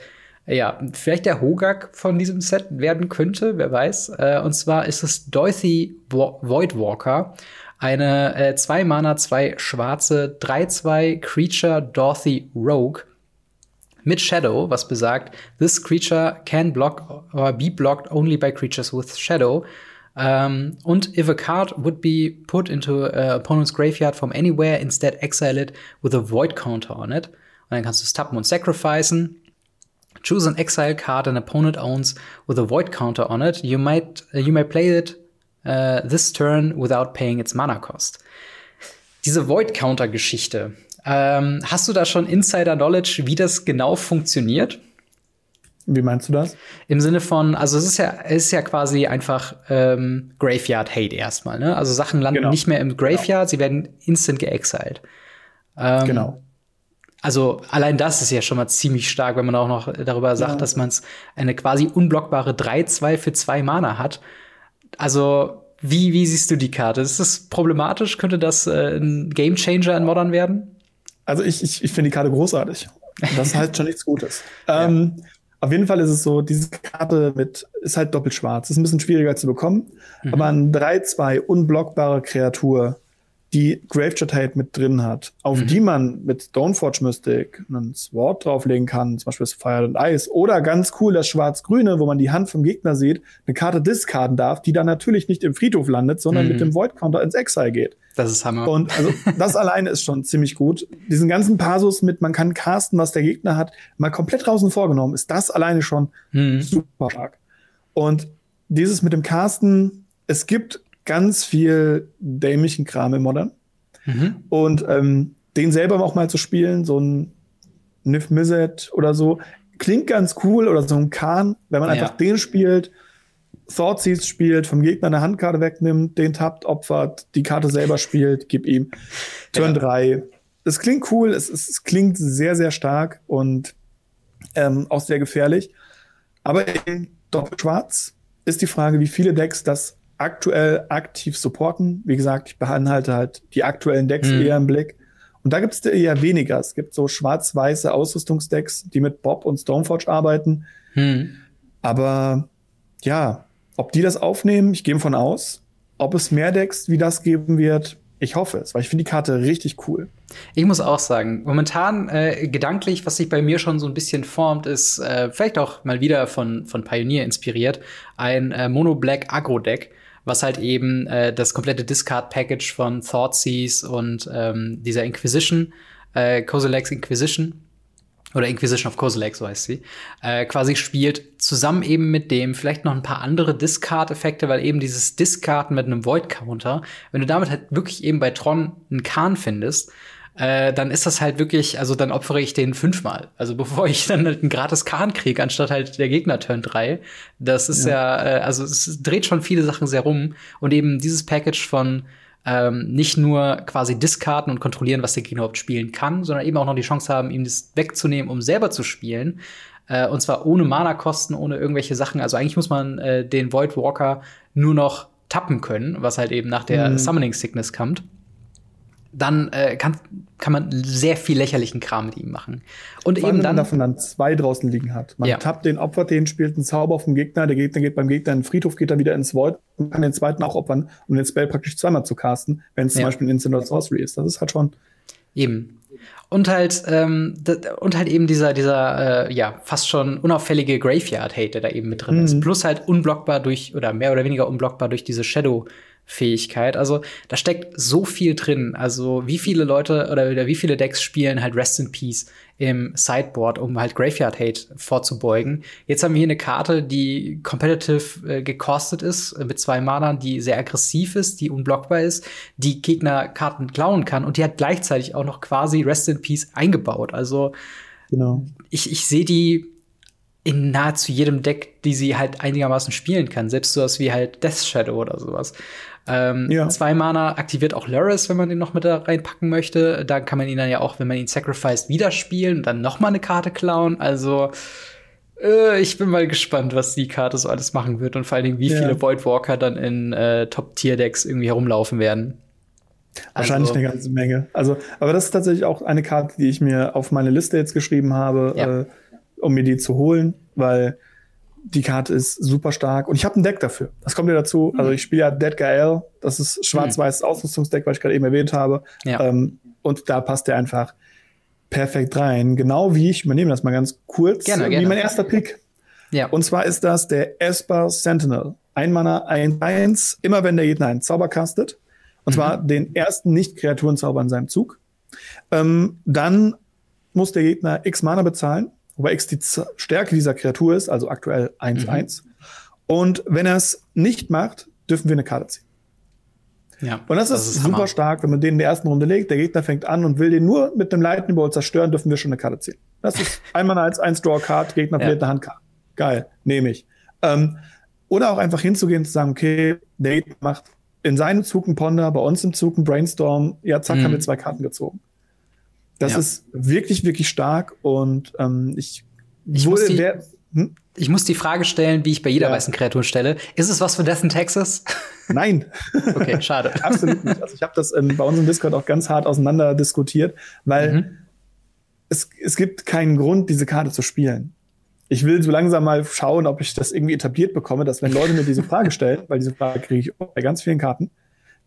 äh, ja, vielleicht der Hogak von diesem Set werden könnte, wer weiß. Äh, und zwar ist es Dorothy Voidwalker. Eine äh, 2 Mana, 2 schwarze, 3-2 Creature Dorothy Rogue mit Shadow, was besagt, this creature can block or be blocked only by creatures with Shadow. Um, und if a card would be put into a opponent's graveyard from anywhere, instead exile it with a void counter on it. Und dann kannst du es tappen und sacrificen. Choose an exile card an opponent owns with a void counter on it. You might uh, you may play it uh, this turn without paying its mana cost. Diese Void Counter Geschichte. Ähm, hast du da schon Insider Knowledge, wie das genau funktioniert? Wie meinst du das? Im Sinne von, also es ist ja, es ist ja quasi einfach ähm, Graveyard Hate erstmal, ne? Also Sachen landen genau. nicht mehr im Graveyard, genau. sie werden instant geexiled. Ähm, genau. Also allein das ist ja schon mal ziemlich stark, wenn man auch noch darüber sagt, ja. dass man es eine quasi unblockbare 3-2 für 2 Mana hat. Also wie, wie siehst du die Karte? Ist das problematisch? Könnte das äh, ein Game Changer in Modern werden? Also ich, ich, ich finde die Karte großartig. Das ist halt schon nichts Gutes. [LAUGHS] ja. ähm, auf jeden Fall ist es so, diese Karte mit, ist halt doppelt schwarz. Ist ein bisschen schwieriger zu bekommen. Mhm. Aber ein 3-2 unblockbare Kreatur, die Graveshot Hate mit drin hat, auf mhm. die man mit Stoneforge Mystic einen Sword drauflegen kann, zum Beispiel das Fire and Ice, oder ganz cool das Schwarz-Grüne, wo man die Hand vom Gegner sieht, eine Karte discarden darf, die dann natürlich nicht im Friedhof landet, sondern mhm. mit dem Void Counter ins Exile geht. Das ist Hammer. Und also das alleine ist schon ziemlich gut. Diesen ganzen Pasus mit, man kann casten, was der Gegner hat, mal komplett draußen vorgenommen, ist das alleine schon mhm. super stark. Und dieses mit dem Casten, es gibt ganz viel dämlichen Kram im Modern. Mhm. Und ähm, den selber auch mal zu spielen, so ein Nif Mizzet oder so, klingt ganz cool oder so ein Kahn, wenn man ja. einfach den spielt Thoughtseize spielt, vom Gegner eine Handkarte wegnimmt, den tappt, opfert, die Karte selber spielt, gib ihm Turn 3. Ja. Es klingt cool, es, es, klingt sehr, sehr stark und ähm, auch sehr gefährlich. Aber in Doppelschwarz ist die Frage, wie viele Decks das aktuell aktiv supporten. Wie gesagt, ich behalte halt die aktuellen Decks hm. eher im Blick. Und da gibt es eher weniger. Es gibt so schwarz-weiße Ausrüstungsdecks, die mit Bob und Stoneforge arbeiten. Hm. Aber ja, ob die das aufnehmen, ich gehe von aus. Ob es mehr Decks wie das geben wird, ich hoffe es, weil ich finde die Karte richtig cool. Ich muss auch sagen, momentan äh, gedanklich, was sich bei mir schon so ein bisschen formt, ist äh, vielleicht auch mal wieder von, von Pioneer inspiriert, ein äh, Mono-Black Agro-Deck, was halt eben äh, das komplette Discard-Package von Thoughtseize und ähm, dieser Inquisition, äh, Kozilek's Inquisition oder Inquisition of Kozilek, so heißt sie, äh, quasi spielt, zusammen eben mit dem vielleicht noch ein paar andere Discard-Effekte, weil eben dieses Discarden mit einem Void-Counter, wenn du damit halt wirklich eben bei Tron einen Kahn findest, äh, dann ist das halt wirklich, also dann opfere ich den fünfmal. Also bevor ich dann halt einen gratis Kahn kriege, anstatt halt der Gegner Turn 3. Das ist ja, ja äh, also es dreht schon viele Sachen sehr rum. Und eben dieses Package von ähm, nicht nur quasi diskarten und kontrollieren, was der Gegner überhaupt spielen kann, sondern eben auch noch die Chance haben, ihm das wegzunehmen, um selber zu spielen. Äh, und zwar ohne Mana-Kosten, ohne irgendwelche Sachen. Also eigentlich muss man äh, den Void Walker nur noch tappen können, was halt eben nach der mhm. Summoning Sickness kommt dann äh, kann, kann man sehr viel lächerlichen Kram mit ihm machen. Und Vor eben dann. Wenn man davon dann zwei draußen liegen hat. Man ja. tappt den, opfert den, spielt einen Zauber auf den Gegner, der Gegner geht beim Gegner in den Friedhof, geht dann wieder ins Void und kann den zweiten auch opfern, um den Spell praktisch zweimal zu casten, wenn es ja. zum Beispiel ein Instant oder Sorcery ist. Das ist halt schon. Eben. Und halt, ähm, und halt eben dieser, dieser, äh, ja, fast schon unauffällige Graveyard-Hate, der da eben mit drin mhm. ist. Plus halt unblockbar durch, oder mehr oder weniger unblockbar durch diese Shadow- Fähigkeit. Also da steckt so viel drin. Also wie viele Leute oder, wie viele Decks spielen halt Rest in Peace im Sideboard, um halt Graveyard Hate vorzubeugen. Jetzt haben wir hier eine Karte, die competitive äh, gekostet ist, äh, mit zwei Manern, die sehr aggressiv ist, die unblockbar ist, die Gegner Karten klauen kann und die hat gleichzeitig auch noch quasi Rest in Peace eingebaut. Also genau. ich, ich sehe die in nahezu jedem Deck, die sie halt einigermaßen spielen kann. Selbst sowas wie halt Death Shadow oder sowas. Ähm, ja. Zwei Mana aktiviert auch Loris, wenn man den noch mit da reinpacken möchte. Da kann man ihn dann ja auch, wenn man ihn sacrificed, wieder spielen und dann noch mal eine Karte klauen. Also äh, ich bin mal gespannt, was die Karte so alles machen wird und vor allen Dingen, wie ja. viele Voidwalker dann in äh, Top-Tier-Decks irgendwie herumlaufen werden. Wahrscheinlich also, eine ganze Menge. Also, aber das ist tatsächlich auch eine Karte, die ich mir auf meine Liste jetzt geschrieben habe, ja. äh, um mir die zu holen, weil die Karte ist super stark und ich habe ein Deck dafür. Das kommt ja dazu. Mhm. Also ich spiele ja Dead Gael, das ist schwarz-weißes mhm. Ausrüstungsdeck, was ich gerade eben erwähnt habe. Ja. Ähm, und da passt der einfach perfekt rein. Genau wie ich übernehme das mal ganz kurz, gerne, wie gerne. mein erster Pick. Ja. Und zwar ist das der Esper Sentinel. Ein Mana, ein Eins, immer wenn der Gegner einen Zauber castet. Und mhm. zwar den ersten Nicht-Kreaturenzauber in seinem Zug. Ähm, dann muss der Gegner X Mana bezahlen wobei X die Stärke dieser Kreatur ist, also aktuell 1-1. Mhm. Und wenn er es nicht macht, dürfen wir eine Karte ziehen. Ja, und das, das ist, ist, super Hammer. stark, wenn man den in der ersten Runde legt, der Gegner fängt an und will den nur mit dem Lightning Bolt zerstören, dürfen wir schon eine Karte ziehen. Das ist [LAUGHS] einmal als ein Draw Card, Gegner ja. eine Handkarte. Geil, nehme ich. Ähm, oder auch einfach hinzugehen und zu sagen, okay, der Gegner macht in seinem Zug einen Ponder, bei uns im Zug einen Brainstorm, ja, zack, mhm. haben wir zwei Karten gezogen. Das ja. ist wirklich, wirklich stark und ähm, ich, ich wurde die, der, hm? Ich muss die Frage stellen, wie ich bei jeder ja. weißen Kreatur stelle. Ist es was für Death in Texas? [LAUGHS] Nein. okay, schade. [LAUGHS] Absolut nicht. Also ich habe das ähm, bei uns im Discord auch ganz hart auseinander diskutiert, weil mhm. es, es gibt keinen Grund, diese Karte zu spielen. Ich will so langsam mal schauen, ob ich das irgendwie etabliert bekomme, dass wenn Leute mir diese Frage stellen, weil diese Frage kriege ich bei ganz vielen Karten,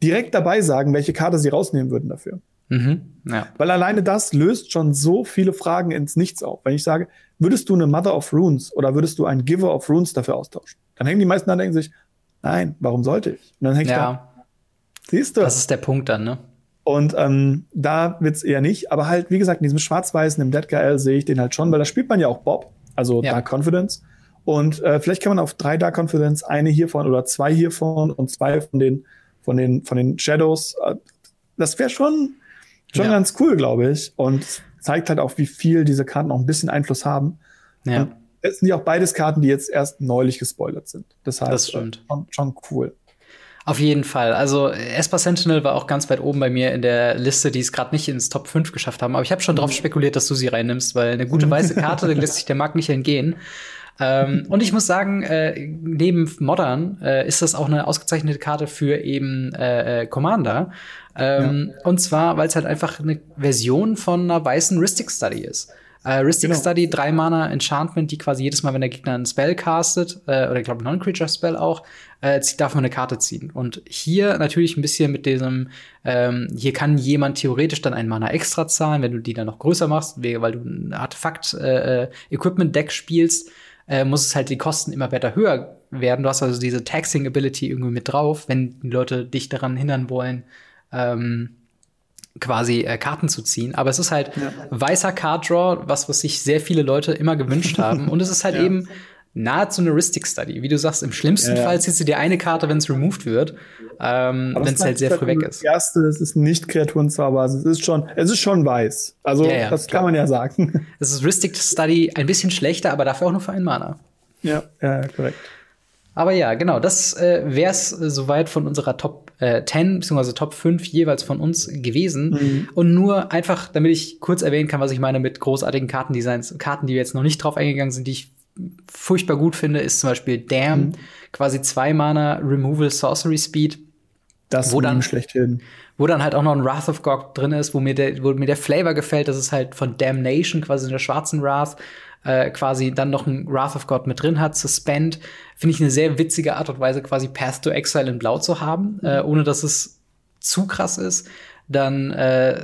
direkt dabei sagen, welche Karte sie rausnehmen würden dafür. Mhm, ja. Weil alleine das löst schon so viele Fragen ins Nichts auf. Wenn ich sage, würdest du eine Mother of Runes oder würdest du einen Giver of Runes dafür austauschen? Dann hängen die meisten da und denken sich, nein, warum sollte ich? Und dann hängt ja. da. Siehst du? Das ist der Punkt dann, ne? Und ähm, da wird's eher nicht. Aber halt, wie gesagt, in diesem Schwarz-Weißen, im Dead GL sehe ich den halt schon, weil da spielt man ja auch Bob, also ja. Dark Confidence. Und äh, vielleicht kann man auf drei Dark Confidence eine hiervon oder zwei hiervon und zwei von den von den von den Shadows. Äh, das wäre schon schon ja. ganz cool, glaube ich. Und zeigt halt auch, wie viel diese Karten auch ein bisschen Einfluss haben. Ja. Und es sind ja auch beides Karten, die jetzt erst neulich gespoilert sind. Das heißt, das stimmt. Schon, schon cool. Auf jeden Fall. Also Esper Sentinel war auch ganz weit oben bei mir in der Liste, die es gerade nicht ins Top 5 geschafft haben. Aber ich habe schon darauf mhm. spekuliert, dass du sie reinnimmst, weil eine gute weiße Karte, [LAUGHS] dann lässt sich der Markt nicht entgehen. Ähm, und ich muss sagen, äh, neben Modern äh, ist das auch eine ausgezeichnete Karte für eben äh, äh Commander. Ähm, ja. Und zwar, weil es halt einfach eine Version von einer weißen Ristic Study ist. Äh, Ristic genau. Study, drei Mana Enchantment, die quasi jedes Mal, wenn der Gegner einen Spell castet, äh, oder ich glaube Non-Creature Spell auch, äh, darf man eine Karte ziehen. Und hier natürlich ein bisschen mit diesem, ähm, hier kann jemand theoretisch dann ein Mana extra zahlen, wenn du die dann noch größer machst, weil du ein Artefakt-Equipment-Deck äh, äh spielst, äh, muss es halt die Kosten immer weiter höher werden. Du hast also diese Taxing-Ability irgendwie mit drauf, wenn die Leute dich daran hindern wollen, ähm, quasi äh, Karten zu ziehen. Aber es ist halt ja. weißer Card Draw, was, was sich sehr viele Leute immer gewünscht haben. [LAUGHS] Und es ist halt ja. eben nahezu eine Ristic Study. Wie du sagst, im schlimmsten ja, Fall ziehst du dir eine Karte, wenn es removed wird, ähm, wenn es halt sehr früh weg ist. Das erste, es ist nicht Kreaturenzauber, also es ist schon, es ist schon weiß. Also das klar. kann man ja sagen. [LAUGHS] Es ist Ristic Study ein bisschen schlechter, aber dafür auch nur für einen Mana. Ja, ja, korrekt. Aber ja, genau, das äh, wäre es äh, soweit von unserer Top äh, 10 bzw. Top 5 jeweils von uns gewesen. Mhm. Und nur einfach, damit ich kurz erwähnen kann, was ich meine mit großartigen Kartendesigns, Karten, die wir jetzt noch nicht drauf eingegangen sind, die ich furchtbar gut finde, ist zum Beispiel Damn, mhm. quasi zwei Mana Removal Sorcery Speed. Das wo dann schlechthin. Wo dann halt auch noch ein Wrath of God drin ist, wo mir der, wo mir der Flavor gefällt, das ist halt von Damnation, quasi in der schwarzen Wrath, äh, quasi dann noch ein Wrath of God mit drin hat, Suspend. Finde ich eine sehr witzige Art und Weise, quasi Path to Exile in Blau zu haben, mhm. äh, ohne dass es zu krass ist. Dann äh,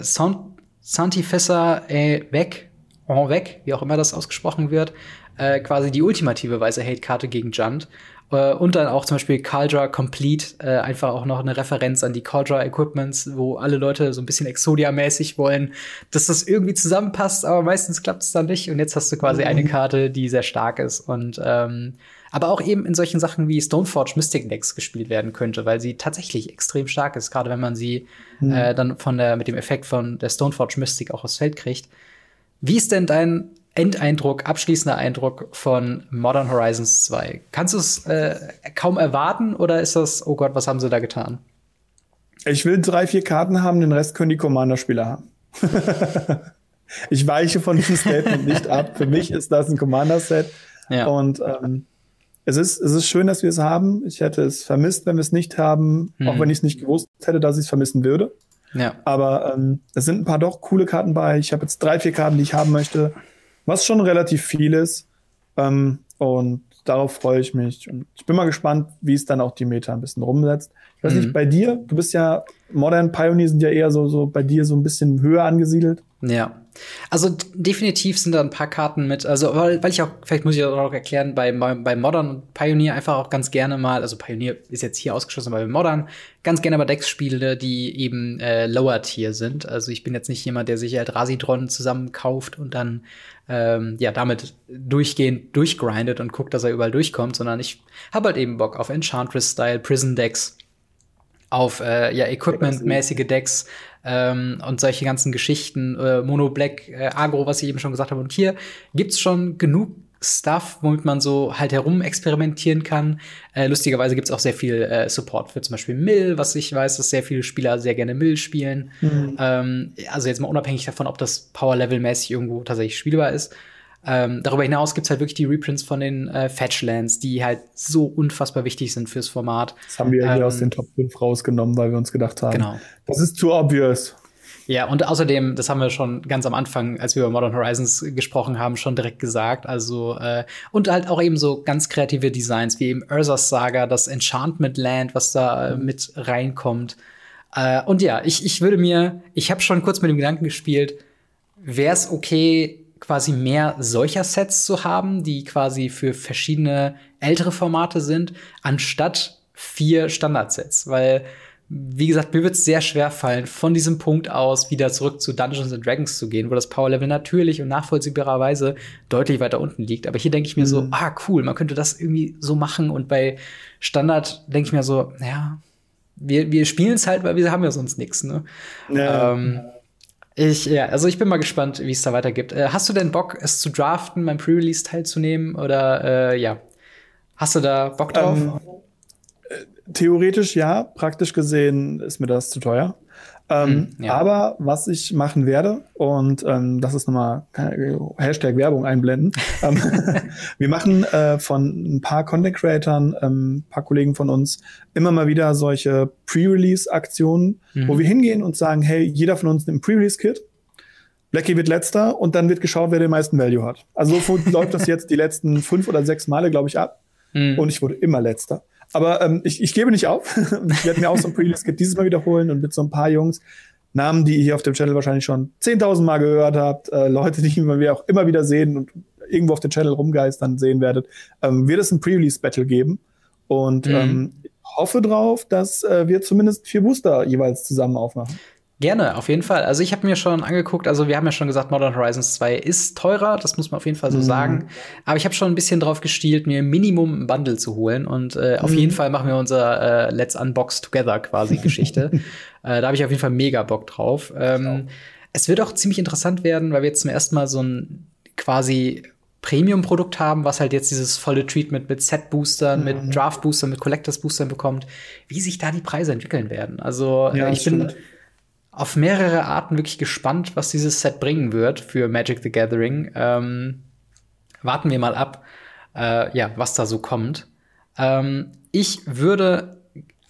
Santifissa äh, weg, en weg, wie auch immer das ausgesprochen wird, äh, quasi die ultimative weiße Hate-Karte gegen Junt. Äh, und dann auch zum Beispiel Caldra Complete, äh, einfach auch noch eine Referenz an die Caldra Equipments, wo alle Leute so ein bisschen Exodia-mäßig wollen, dass das irgendwie zusammenpasst, aber meistens klappt es dann nicht. Und jetzt hast du quasi eine mhm. Karte, die sehr stark ist und ähm, aber auch eben in solchen Sachen wie Stoneforge Mystic Decks gespielt werden könnte, weil sie tatsächlich extrem stark ist, gerade wenn man sie mhm. äh, dann von der mit dem Effekt von der Stoneforge Mystic auch aufs Feld kriegt. Wie ist denn dein Endeindruck, abschließender Eindruck von Modern Horizons 2? Kannst du es äh, kaum erwarten oder ist das, oh Gott, was haben sie da getan? Ich will drei, vier Karten haben, den Rest können die Commander-Spieler haben. [LAUGHS] ich weiche von diesem Statement nicht ab. Für mich ist das ein Commander-Set. Ja. Und ähm, es, ist, es ist schön, dass wir es haben. Ich hätte es vermisst, wenn wir es nicht haben, mhm. auch wenn ich es nicht gewusst hätte, dass ich es vermissen würde. Ja. Aber ähm, es sind ein paar doch coole Karten bei. Ich habe jetzt drei, vier Karten, die ich haben möchte, was schon relativ viel ist. Ähm, und darauf freue ich mich. Und ich bin mal gespannt, wie es dann auch die Meta ein bisschen rumsetzt. Ich weiß mhm. nicht, bei dir, du bist ja, Modern Pioneer sind ja eher so, so bei dir so ein bisschen höher angesiedelt. Ja. Also definitiv sind da ein paar Karten mit, also weil, weil ich auch, vielleicht muss ich auch noch erklären, bei, bei Modern und Pioneer einfach auch ganz gerne mal, also Pioneer ist jetzt hier ausgeschlossen, aber bei Modern ganz gerne mal Decks spiele, die eben äh, Lower Tier sind. Also ich bin jetzt nicht jemand, der sich halt Rasidron zusammenkauft und dann ähm, ja damit durchgehend durchgrindet und guckt, dass er überall durchkommt, sondern ich habe halt eben Bock auf Enchantress-Style, Prison Decks, auf äh, ja Equipment-mäßige Decks ähm, und solche ganzen Geschichten, äh, Mono Black, äh, Agro, was ich eben schon gesagt habe. Und hier gibt's schon genug Stuff, womit man so halt herum experimentieren kann. Äh, lustigerweise gibt's auch sehr viel äh, Support für zum Beispiel Mill, was ich weiß, dass sehr viele Spieler sehr gerne Mill spielen. Mhm. Ähm, also jetzt mal unabhängig davon, ob das Power-Level-mäßig irgendwo tatsächlich spielbar ist. Ähm, darüber hinaus gibt's halt wirklich die Reprints von den äh, Fetchlands, die halt so unfassbar wichtig sind fürs Format. Das haben wir ähm, hier aus den Top 5 rausgenommen, weil wir uns gedacht haben, genau. das ist too obvious. Ja, und außerdem, das haben wir schon ganz am Anfang, als wir über Modern Horizons gesprochen haben, schon direkt gesagt. Also, äh, und halt auch eben so ganz kreative Designs, wie eben Ursa's Saga, das Enchantment Land, was da äh, mit reinkommt. Äh, und ja, ich, ich würde mir, ich habe schon kurz mit dem Gedanken gespielt, wäre es okay, quasi mehr solcher Sets zu haben, die quasi für verschiedene ältere Formate sind, anstatt vier Standardsets, weil wie gesagt, mir wird es sehr schwer fallen, von diesem Punkt aus wieder zurück zu Dungeons and Dragons zu gehen, wo das Power-Level natürlich und nachvollziehbarerweise deutlich weiter unten liegt. Aber hier denke ich mir mhm. so, ah, cool, man könnte das irgendwie so machen. Und bei Standard denke ich mir so, ja, wir, wir spielen es halt, weil wir haben ja sonst nichts. Ne? Ja. Ähm, ich, ja, also ich bin mal gespannt, wie es da weitergeht. Äh, hast du denn Bock, es zu draften, beim Pre-Release teilzunehmen? Oder äh, ja, hast du da Bock drauf? Ähm, Theoretisch ja, praktisch gesehen ist mir das zu teuer. Ähm, hm, ja. Aber was ich machen werde, und ähm, das ist nochmal Hashtag Werbung einblenden, [LAUGHS] ähm, [LAUGHS] wir machen äh, von ein paar Content Creatern, ähm, paar Kollegen von uns, immer mal wieder solche Pre-Release-Aktionen, mhm. wo wir hingehen und sagen, hey, jeder von uns nimmt Pre-Release-Kit, Blackie wird letzter und dann wird geschaut, wer den meisten Value hat. Also so [LAUGHS] läuft das jetzt die letzten fünf oder sechs Male, glaube ich, ab. Mhm. Und ich wurde immer letzter. Aber ähm, ich, ich gebe nicht auf. [LAUGHS] ich werde mir auch so ein Pre-List dieses Mal wiederholen und mit so ein paar Jungs, Namen, die ihr hier auf dem Channel wahrscheinlich schon 10.000 Mal gehört habt, äh, Leute, die wir auch immer wieder sehen und irgendwo auf dem Channel rumgeistern sehen werdet, ähm, wird es ein Pre-Release-Battle geben. Und mhm. ähm, hoffe drauf, dass äh, wir zumindest vier Booster jeweils zusammen aufmachen. Gerne, auf jeden Fall. Also ich habe mir schon angeguckt, also wir haben ja schon gesagt, Modern Horizons 2 ist teurer, das muss man auf jeden Fall so mhm. sagen. Aber ich habe schon ein bisschen drauf gestielt, mir Minimum ein Bundle zu holen. Und äh, mhm. auf jeden Fall machen wir unser äh, Let's Unbox Together quasi Geschichte. [LAUGHS] äh, da habe ich auf jeden Fall mega Bock drauf. Ähm, genau. Es wird auch ziemlich interessant werden, weil wir jetzt zum ersten Mal so ein quasi Premium-Produkt haben, was halt jetzt dieses volle Treatment mit Set-Boostern, mhm. mit Draft-Boostern, mit Collectors-Boostern bekommt, wie sich da die Preise entwickeln werden. Also ja, ich bin auf mehrere Arten wirklich gespannt, was dieses Set bringen wird für Magic the Gathering. Ähm, warten wir mal ab, äh, ja, was da so kommt. Ähm, ich würde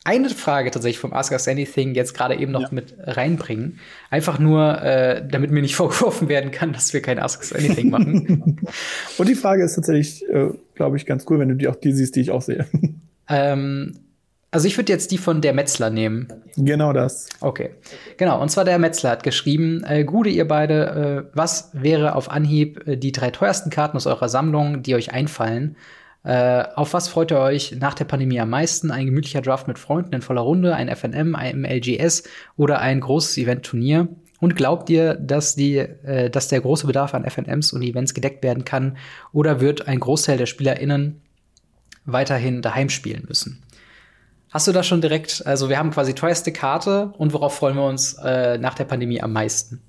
eine Frage tatsächlich vom Ask Us Anything jetzt gerade eben noch ja. mit reinbringen. Einfach nur, äh, damit mir nicht [LAUGHS] vorgeworfen werden kann, dass wir kein Ask Us Anything machen. [LAUGHS] Und die Frage ist tatsächlich, äh, glaube ich, ganz cool, wenn du die auch die siehst, die ich auch sehe. Ähm, also ich würde jetzt die von der Metzler nehmen. Genau das. Okay. Genau, und zwar der Metzler hat geschrieben, äh, Gude, ihr beide, äh, was wäre auf Anhieb äh, die drei teuersten Karten aus eurer Sammlung, die euch einfallen? Äh, auf was freut ihr euch nach der Pandemie am meisten? Ein gemütlicher Draft mit Freunden in voller Runde, ein FNM, ein LGS oder ein großes Event-Turnier? Und glaubt ihr, dass, die, äh, dass der große Bedarf an FNMs und Events gedeckt werden kann? Oder wird ein Großteil der SpielerInnen weiterhin daheim spielen müssen? Hast du da schon direkt, also wir haben quasi teuerste Karte und worauf freuen wir uns äh, nach der Pandemie am meisten?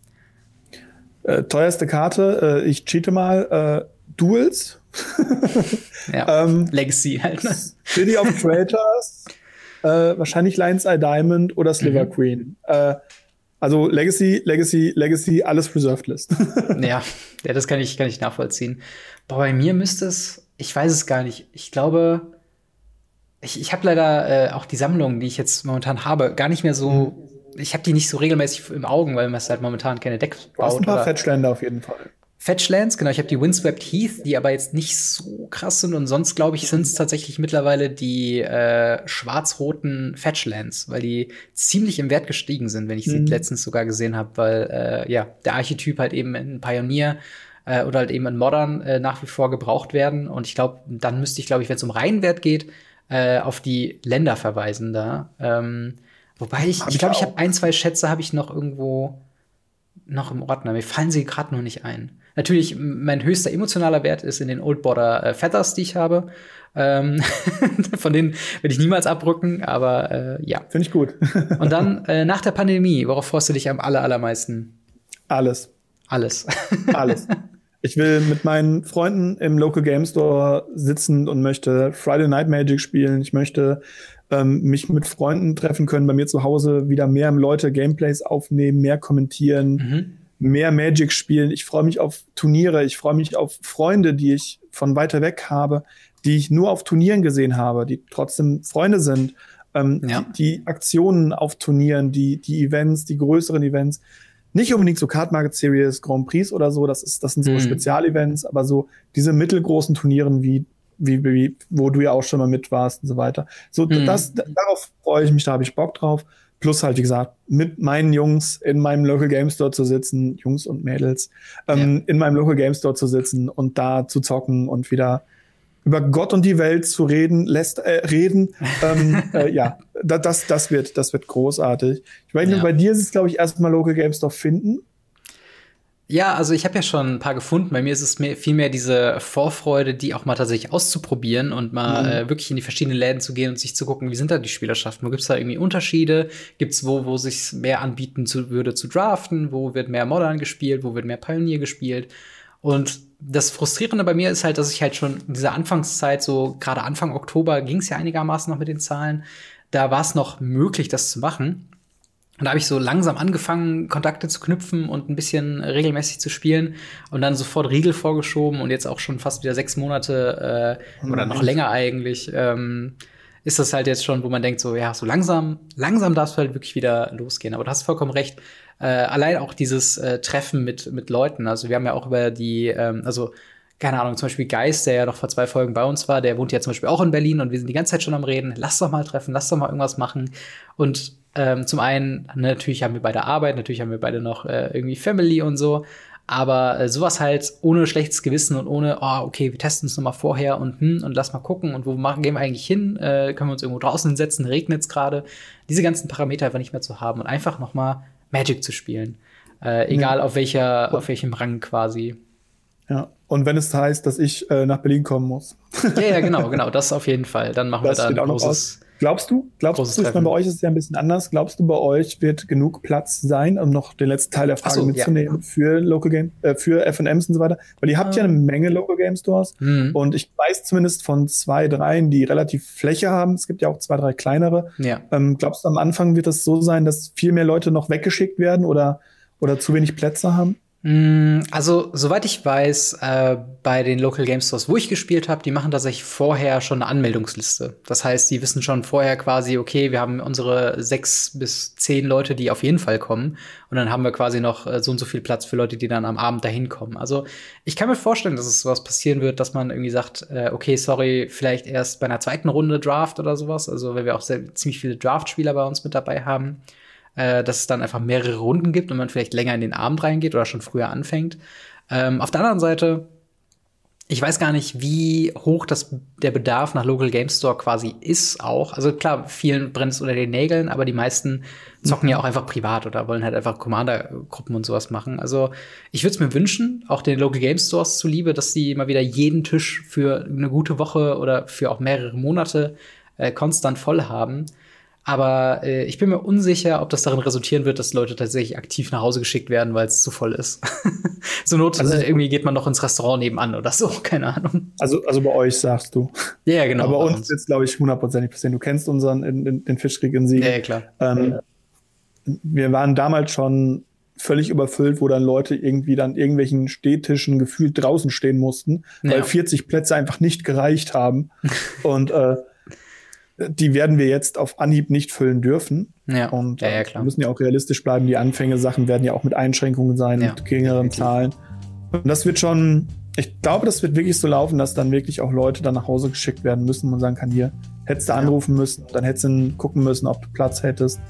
Äh, teuerste Karte, äh, ich cheate mal, äh, Duels. [LAUGHS] ja, ähm, Legacy halt. Ne? City of Traitors. [LAUGHS] äh, wahrscheinlich Lions Eye Diamond oder Sliver mhm. Queen. Äh, also Legacy, Legacy, Legacy, alles Reserved List. [LAUGHS] ja, ja, das kann ich, kann ich nachvollziehen. Aber bei mir müsste es, ich weiß es gar nicht. Ich glaube, ich, ich habe leider äh, auch die Sammlung, die ich jetzt momentan habe, gar nicht mehr so. Mhm. Ich habe die nicht so regelmäßig im Augen, weil man halt momentan keine Decks baut. Du hast ein paar Fetchländer auf jeden Fall. Fetchlands, genau. Ich habe die Windswept Heath, die aber jetzt nicht so krass sind. Und sonst, glaube ich, sind es tatsächlich mittlerweile die äh, schwarz-roten Fetchlands, weil die ziemlich im Wert gestiegen sind, wenn ich sie mhm. letztens sogar gesehen habe, weil äh, ja, der Archetyp halt eben in Pioneer äh, oder halt eben in Modern äh, nach wie vor gebraucht werden. Und ich glaube, dann müsste ich, glaube ich, wenn es um Reihenwert geht, äh, auf die Länder verweisen da. Ähm, wobei ich, ich glaube, ich habe ein, zwei Schätze habe ich noch irgendwo noch im Ordner. Mir fallen sie gerade nur nicht ein. Natürlich, mein höchster emotionaler Wert ist in den Old Border äh, Feathers, die ich habe. Ähm, [LAUGHS] von denen werde ich niemals abrücken, aber äh, ja. Finde ich gut. [LAUGHS] Und dann äh, nach der Pandemie, worauf freust du dich am aller, allermeisten? Alles. Alles. Alles. [LAUGHS] Ich will mit meinen Freunden im Local Game Store sitzen und möchte Friday Night Magic spielen. Ich möchte ähm, mich mit Freunden treffen können, bei mir zu Hause wieder mehr Leute Gameplays aufnehmen, mehr kommentieren. Mhm mehr Magic spielen. Ich freue mich auf Turniere. Ich freue mich auf Freunde, die ich von weiter weg habe, die ich nur auf Turnieren gesehen habe, die trotzdem Freunde sind. Ähm, ja. die, die, Aktionen auf Turnieren, die, die Events, die größeren Events. Nicht unbedingt so Card Market Series, Grand Prix oder so, das, ist, das sind so mhm. Spezialevents, aber so diese mittelgroßen Turnieren wie wie, wie, wo du ja auch schon mal mit warst und so weiter. So, mhm. das, darauf freue ich mich, da habe ich Bock drauf. Plus halt, wie gesagt, mit meinen Jungs in meinem Local Game Store zu sitzen, Jungs und Mädels, ähm, ja. in meinem Local Game Store zu sitzen und da zu zocken und wieder über Gott und die Welt zu reden, lässt äh, reden. ähm, [LAUGHS] äh, ja, das, das wird, das wird großartig. Ich meine, ja. bei dir ist es, glaube ich, erstmal Local Game Store finden. Ja, also ich habe ja schon ein paar gefunden. Bei mir ist es mehr, viel mehr diese Vorfreude, die auch mal tatsächlich auszuprobieren und mal mhm. äh, wirklich in die verschiedenen Läden zu gehen und sich zu gucken, wie sind da die Spielerschaften? Wo gibt's da irgendwie Unterschiede? Gibt's wo, wo sich mehr anbieten zu, würde zu draften? Wo wird mehr Modern gespielt? Wo wird mehr Pioneer gespielt? Und das Frustrierende bei mir ist halt, dass ich halt schon in dieser Anfangszeit, so gerade Anfang Oktober, ging es ja einigermaßen noch mit den Zahlen, da war es noch möglich, das zu machen. Und da habe ich so langsam angefangen, Kontakte zu knüpfen und ein bisschen regelmäßig zu spielen und dann sofort Riegel vorgeschoben und jetzt auch schon fast wieder sechs Monate äh, oder noch länger eigentlich. Ähm, ist das halt jetzt schon, wo man denkt, so, ja, so langsam, langsam darfst du halt wirklich wieder losgehen. Aber du hast vollkommen recht. Äh, allein auch dieses äh, Treffen mit, mit Leuten. Also wir haben ja auch über die, ähm, also keine Ahnung, zum Beispiel Geist, der ja noch vor zwei Folgen bei uns war, der wohnt ja zum Beispiel auch in Berlin und wir sind die ganze Zeit schon am Reden. Lass doch mal treffen, lass doch mal irgendwas machen. Und ähm, zum einen, natürlich haben wir beide Arbeit, natürlich haben wir beide noch äh, irgendwie Family und so. Aber äh, sowas halt ohne schlechtes Gewissen und ohne, oh, okay, wir testen es nochmal vorher und hm, und lass mal gucken und wo machen, gehen wir eigentlich hin? Äh, können wir uns irgendwo draußen hinsetzen? Regnet es gerade? Diese ganzen Parameter einfach nicht mehr zu haben und einfach nochmal Magic zu spielen. Äh, egal ja. auf welcher, auf welchem Rang quasi. Ja, und wenn es heißt, dass ich äh, nach Berlin kommen muss. ja, ja, genau, [LAUGHS] genau, das auf jeden Fall. Dann machen das wir da ein großes, Glaubst du? Glaubst du, ich meine, bei euch ist es ja ein bisschen anders. Glaubst du, bei euch wird genug Platz sein, um noch den letzten Teil der Frage so, mitzunehmen ja. für Local Game, äh, für FMs und so weiter? Weil ihr habt ja eine ah. Menge Local Game Stores mhm. und ich weiß zumindest von zwei, dreien, die relativ Fläche haben. Es gibt ja auch zwei, drei kleinere. Ja. Ähm, glaubst du, am Anfang wird es so sein, dass viel mehr Leute noch weggeschickt werden oder, oder zu wenig Plätze haben? Mm, also, soweit ich weiß, äh, bei den Local Game Stores, wo ich gespielt habe, die machen tatsächlich vorher schon eine Anmeldungsliste. Das heißt, die wissen schon vorher quasi, okay, wir haben unsere sechs bis zehn Leute, die auf jeden Fall kommen. Und dann haben wir quasi noch äh, so und so viel Platz für Leute, die dann am Abend dahin kommen. Also, ich kann mir vorstellen, dass es sowas passieren wird, dass man irgendwie sagt, äh, okay, sorry, vielleicht erst bei einer zweiten Runde Draft oder sowas. Also, weil wir auch sehr, ziemlich viele Draft-Spieler bei uns mit dabei haben äh, dass es dann einfach mehrere Runden gibt und man vielleicht länger in den Abend reingeht oder schon früher anfängt. Ähm, auf der anderen Seite, ich weiß gar nicht, wie hoch das, der Bedarf nach Local Game Store quasi ist auch. Also klar, vielen brennt es unter den Nägeln, aber die meisten zocken ja auch einfach privat oder wollen halt einfach Commander-Gruppen und sowas machen. Also ich würde es mir wünschen, auch den Local Game Stores zuliebe, dass sie mal wieder jeden Tisch für eine gute Woche oder für auch mehrere Monate äh, konstant voll haben. Aber äh, ich bin mir unsicher, ob das darin resultieren wird, dass Leute tatsächlich aktiv nach Hause geschickt werden, weil es zu voll ist. [LAUGHS] so Not, also, äh, irgendwie geht man noch ins Restaurant nebenan oder so, [LAUGHS] keine Ahnung. Also, also bei euch sagst du. Ja, genau. Aber bei uns wird es, glaube ich, hundertprozentig passieren. Du kennst unseren, in, in, den Fischkrieg in Siegen. Ja, ja klar. Ähm, ja. Wir waren damals schon völlig überfüllt, wo dann Leute irgendwie dann irgendwelchen Städtischen gefühlt draußen stehen mussten, weil ja. 40 Plätze einfach nicht gereicht haben. [LAUGHS] Und äh, die werden wir jetzt auf Anhieb nicht füllen dürfen. Ja. Und ja, ja, äh, müssen ja auch realistisch bleiben. Die Anfänge-Sachen werden ja auch mit Einschränkungen sein, ja, mit geringeren Zahlen. Und das wird schon, ich glaube, das wird wirklich so laufen, dass dann wirklich auch Leute dann nach Hause geschickt werden müssen und sagen kann, hier, hättest du anrufen müssen, dann hättest du gucken müssen, ob du Platz hättest.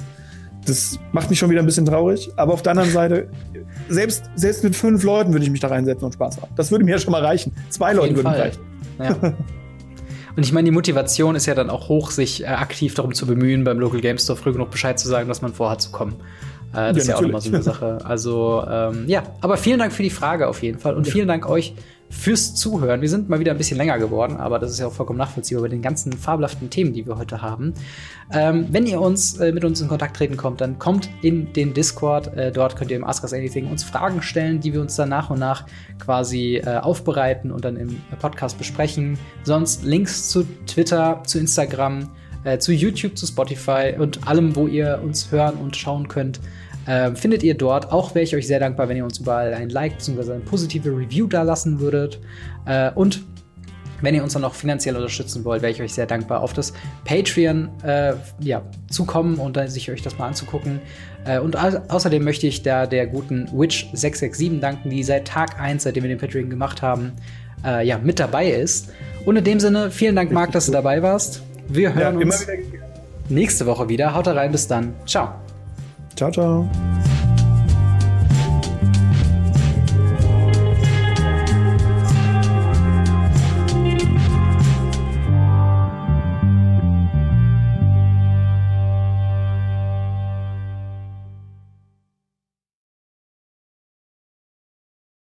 Das macht mich schon wieder ein bisschen traurig. Aber auf der anderen Seite, selbst, selbst mit fünf Leuten würde ich mich da reinsetzen und Spaß haben. Das würde mir ja schon mal reichen. Zwei Leute würden Fall. reichen. Ja. [LAUGHS] Und ich meine, die Motivation ist ja dann auch hoch, sich äh, aktiv darum zu bemühen, beim Local Game Store früh genug Bescheid zu sagen, dass man vorhat zu kommen. Äh, das ja, ist ja auch nochmal so eine Sache. Also, ähm, ja, aber vielen Dank für die Frage auf jeden Fall. Und ja. vielen Dank euch fürs Zuhören. Wir sind mal wieder ein bisschen länger geworden, aber das ist ja auch vollkommen nachvollziehbar bei den ganzen fabelhaften Themen, die wir heute haben. Ähm, wenn ihr uns äh, mit uns in Kontakt treten kommt, dann kommt in den Discord. Äh, dort könnt ihr im Ask Us Anything uns Fragen stellen, die wir uns dann nach und nach quasi äh, aufbereiten und dann im Podcast besprechen. Sonst Links zu Twitter, zu Instagram, äh, zu YouTube, zu Spotify und allem, wo ihr uns hören und schauen könnt äh, findet ihr dort. Auch wäre ich euch sehr dankbar, wenn ihr uns überall ein Like bzw. eine positive Review da lassen würdet. Äh, und wenn ihr uns dann noch finanziell unterstützen wollt, wäre ich euch sehr dankbar, auf das Patreon äh, ja, zukommen und dann sich euch das mal anzugucken. Äh, und au außerdem möchte ich da der guten Witch667 danken, die seit Tag 1, seitdem wir den Patreon gemacht haben, äh, ja, mit dabei ist. Und in dem Sinne, vielen Dank, Marc, dass du dabei warst. Wir hören ja, uns nächste Woche wieder. Haut rein, bis dann. Ciao. Ciao, ciao.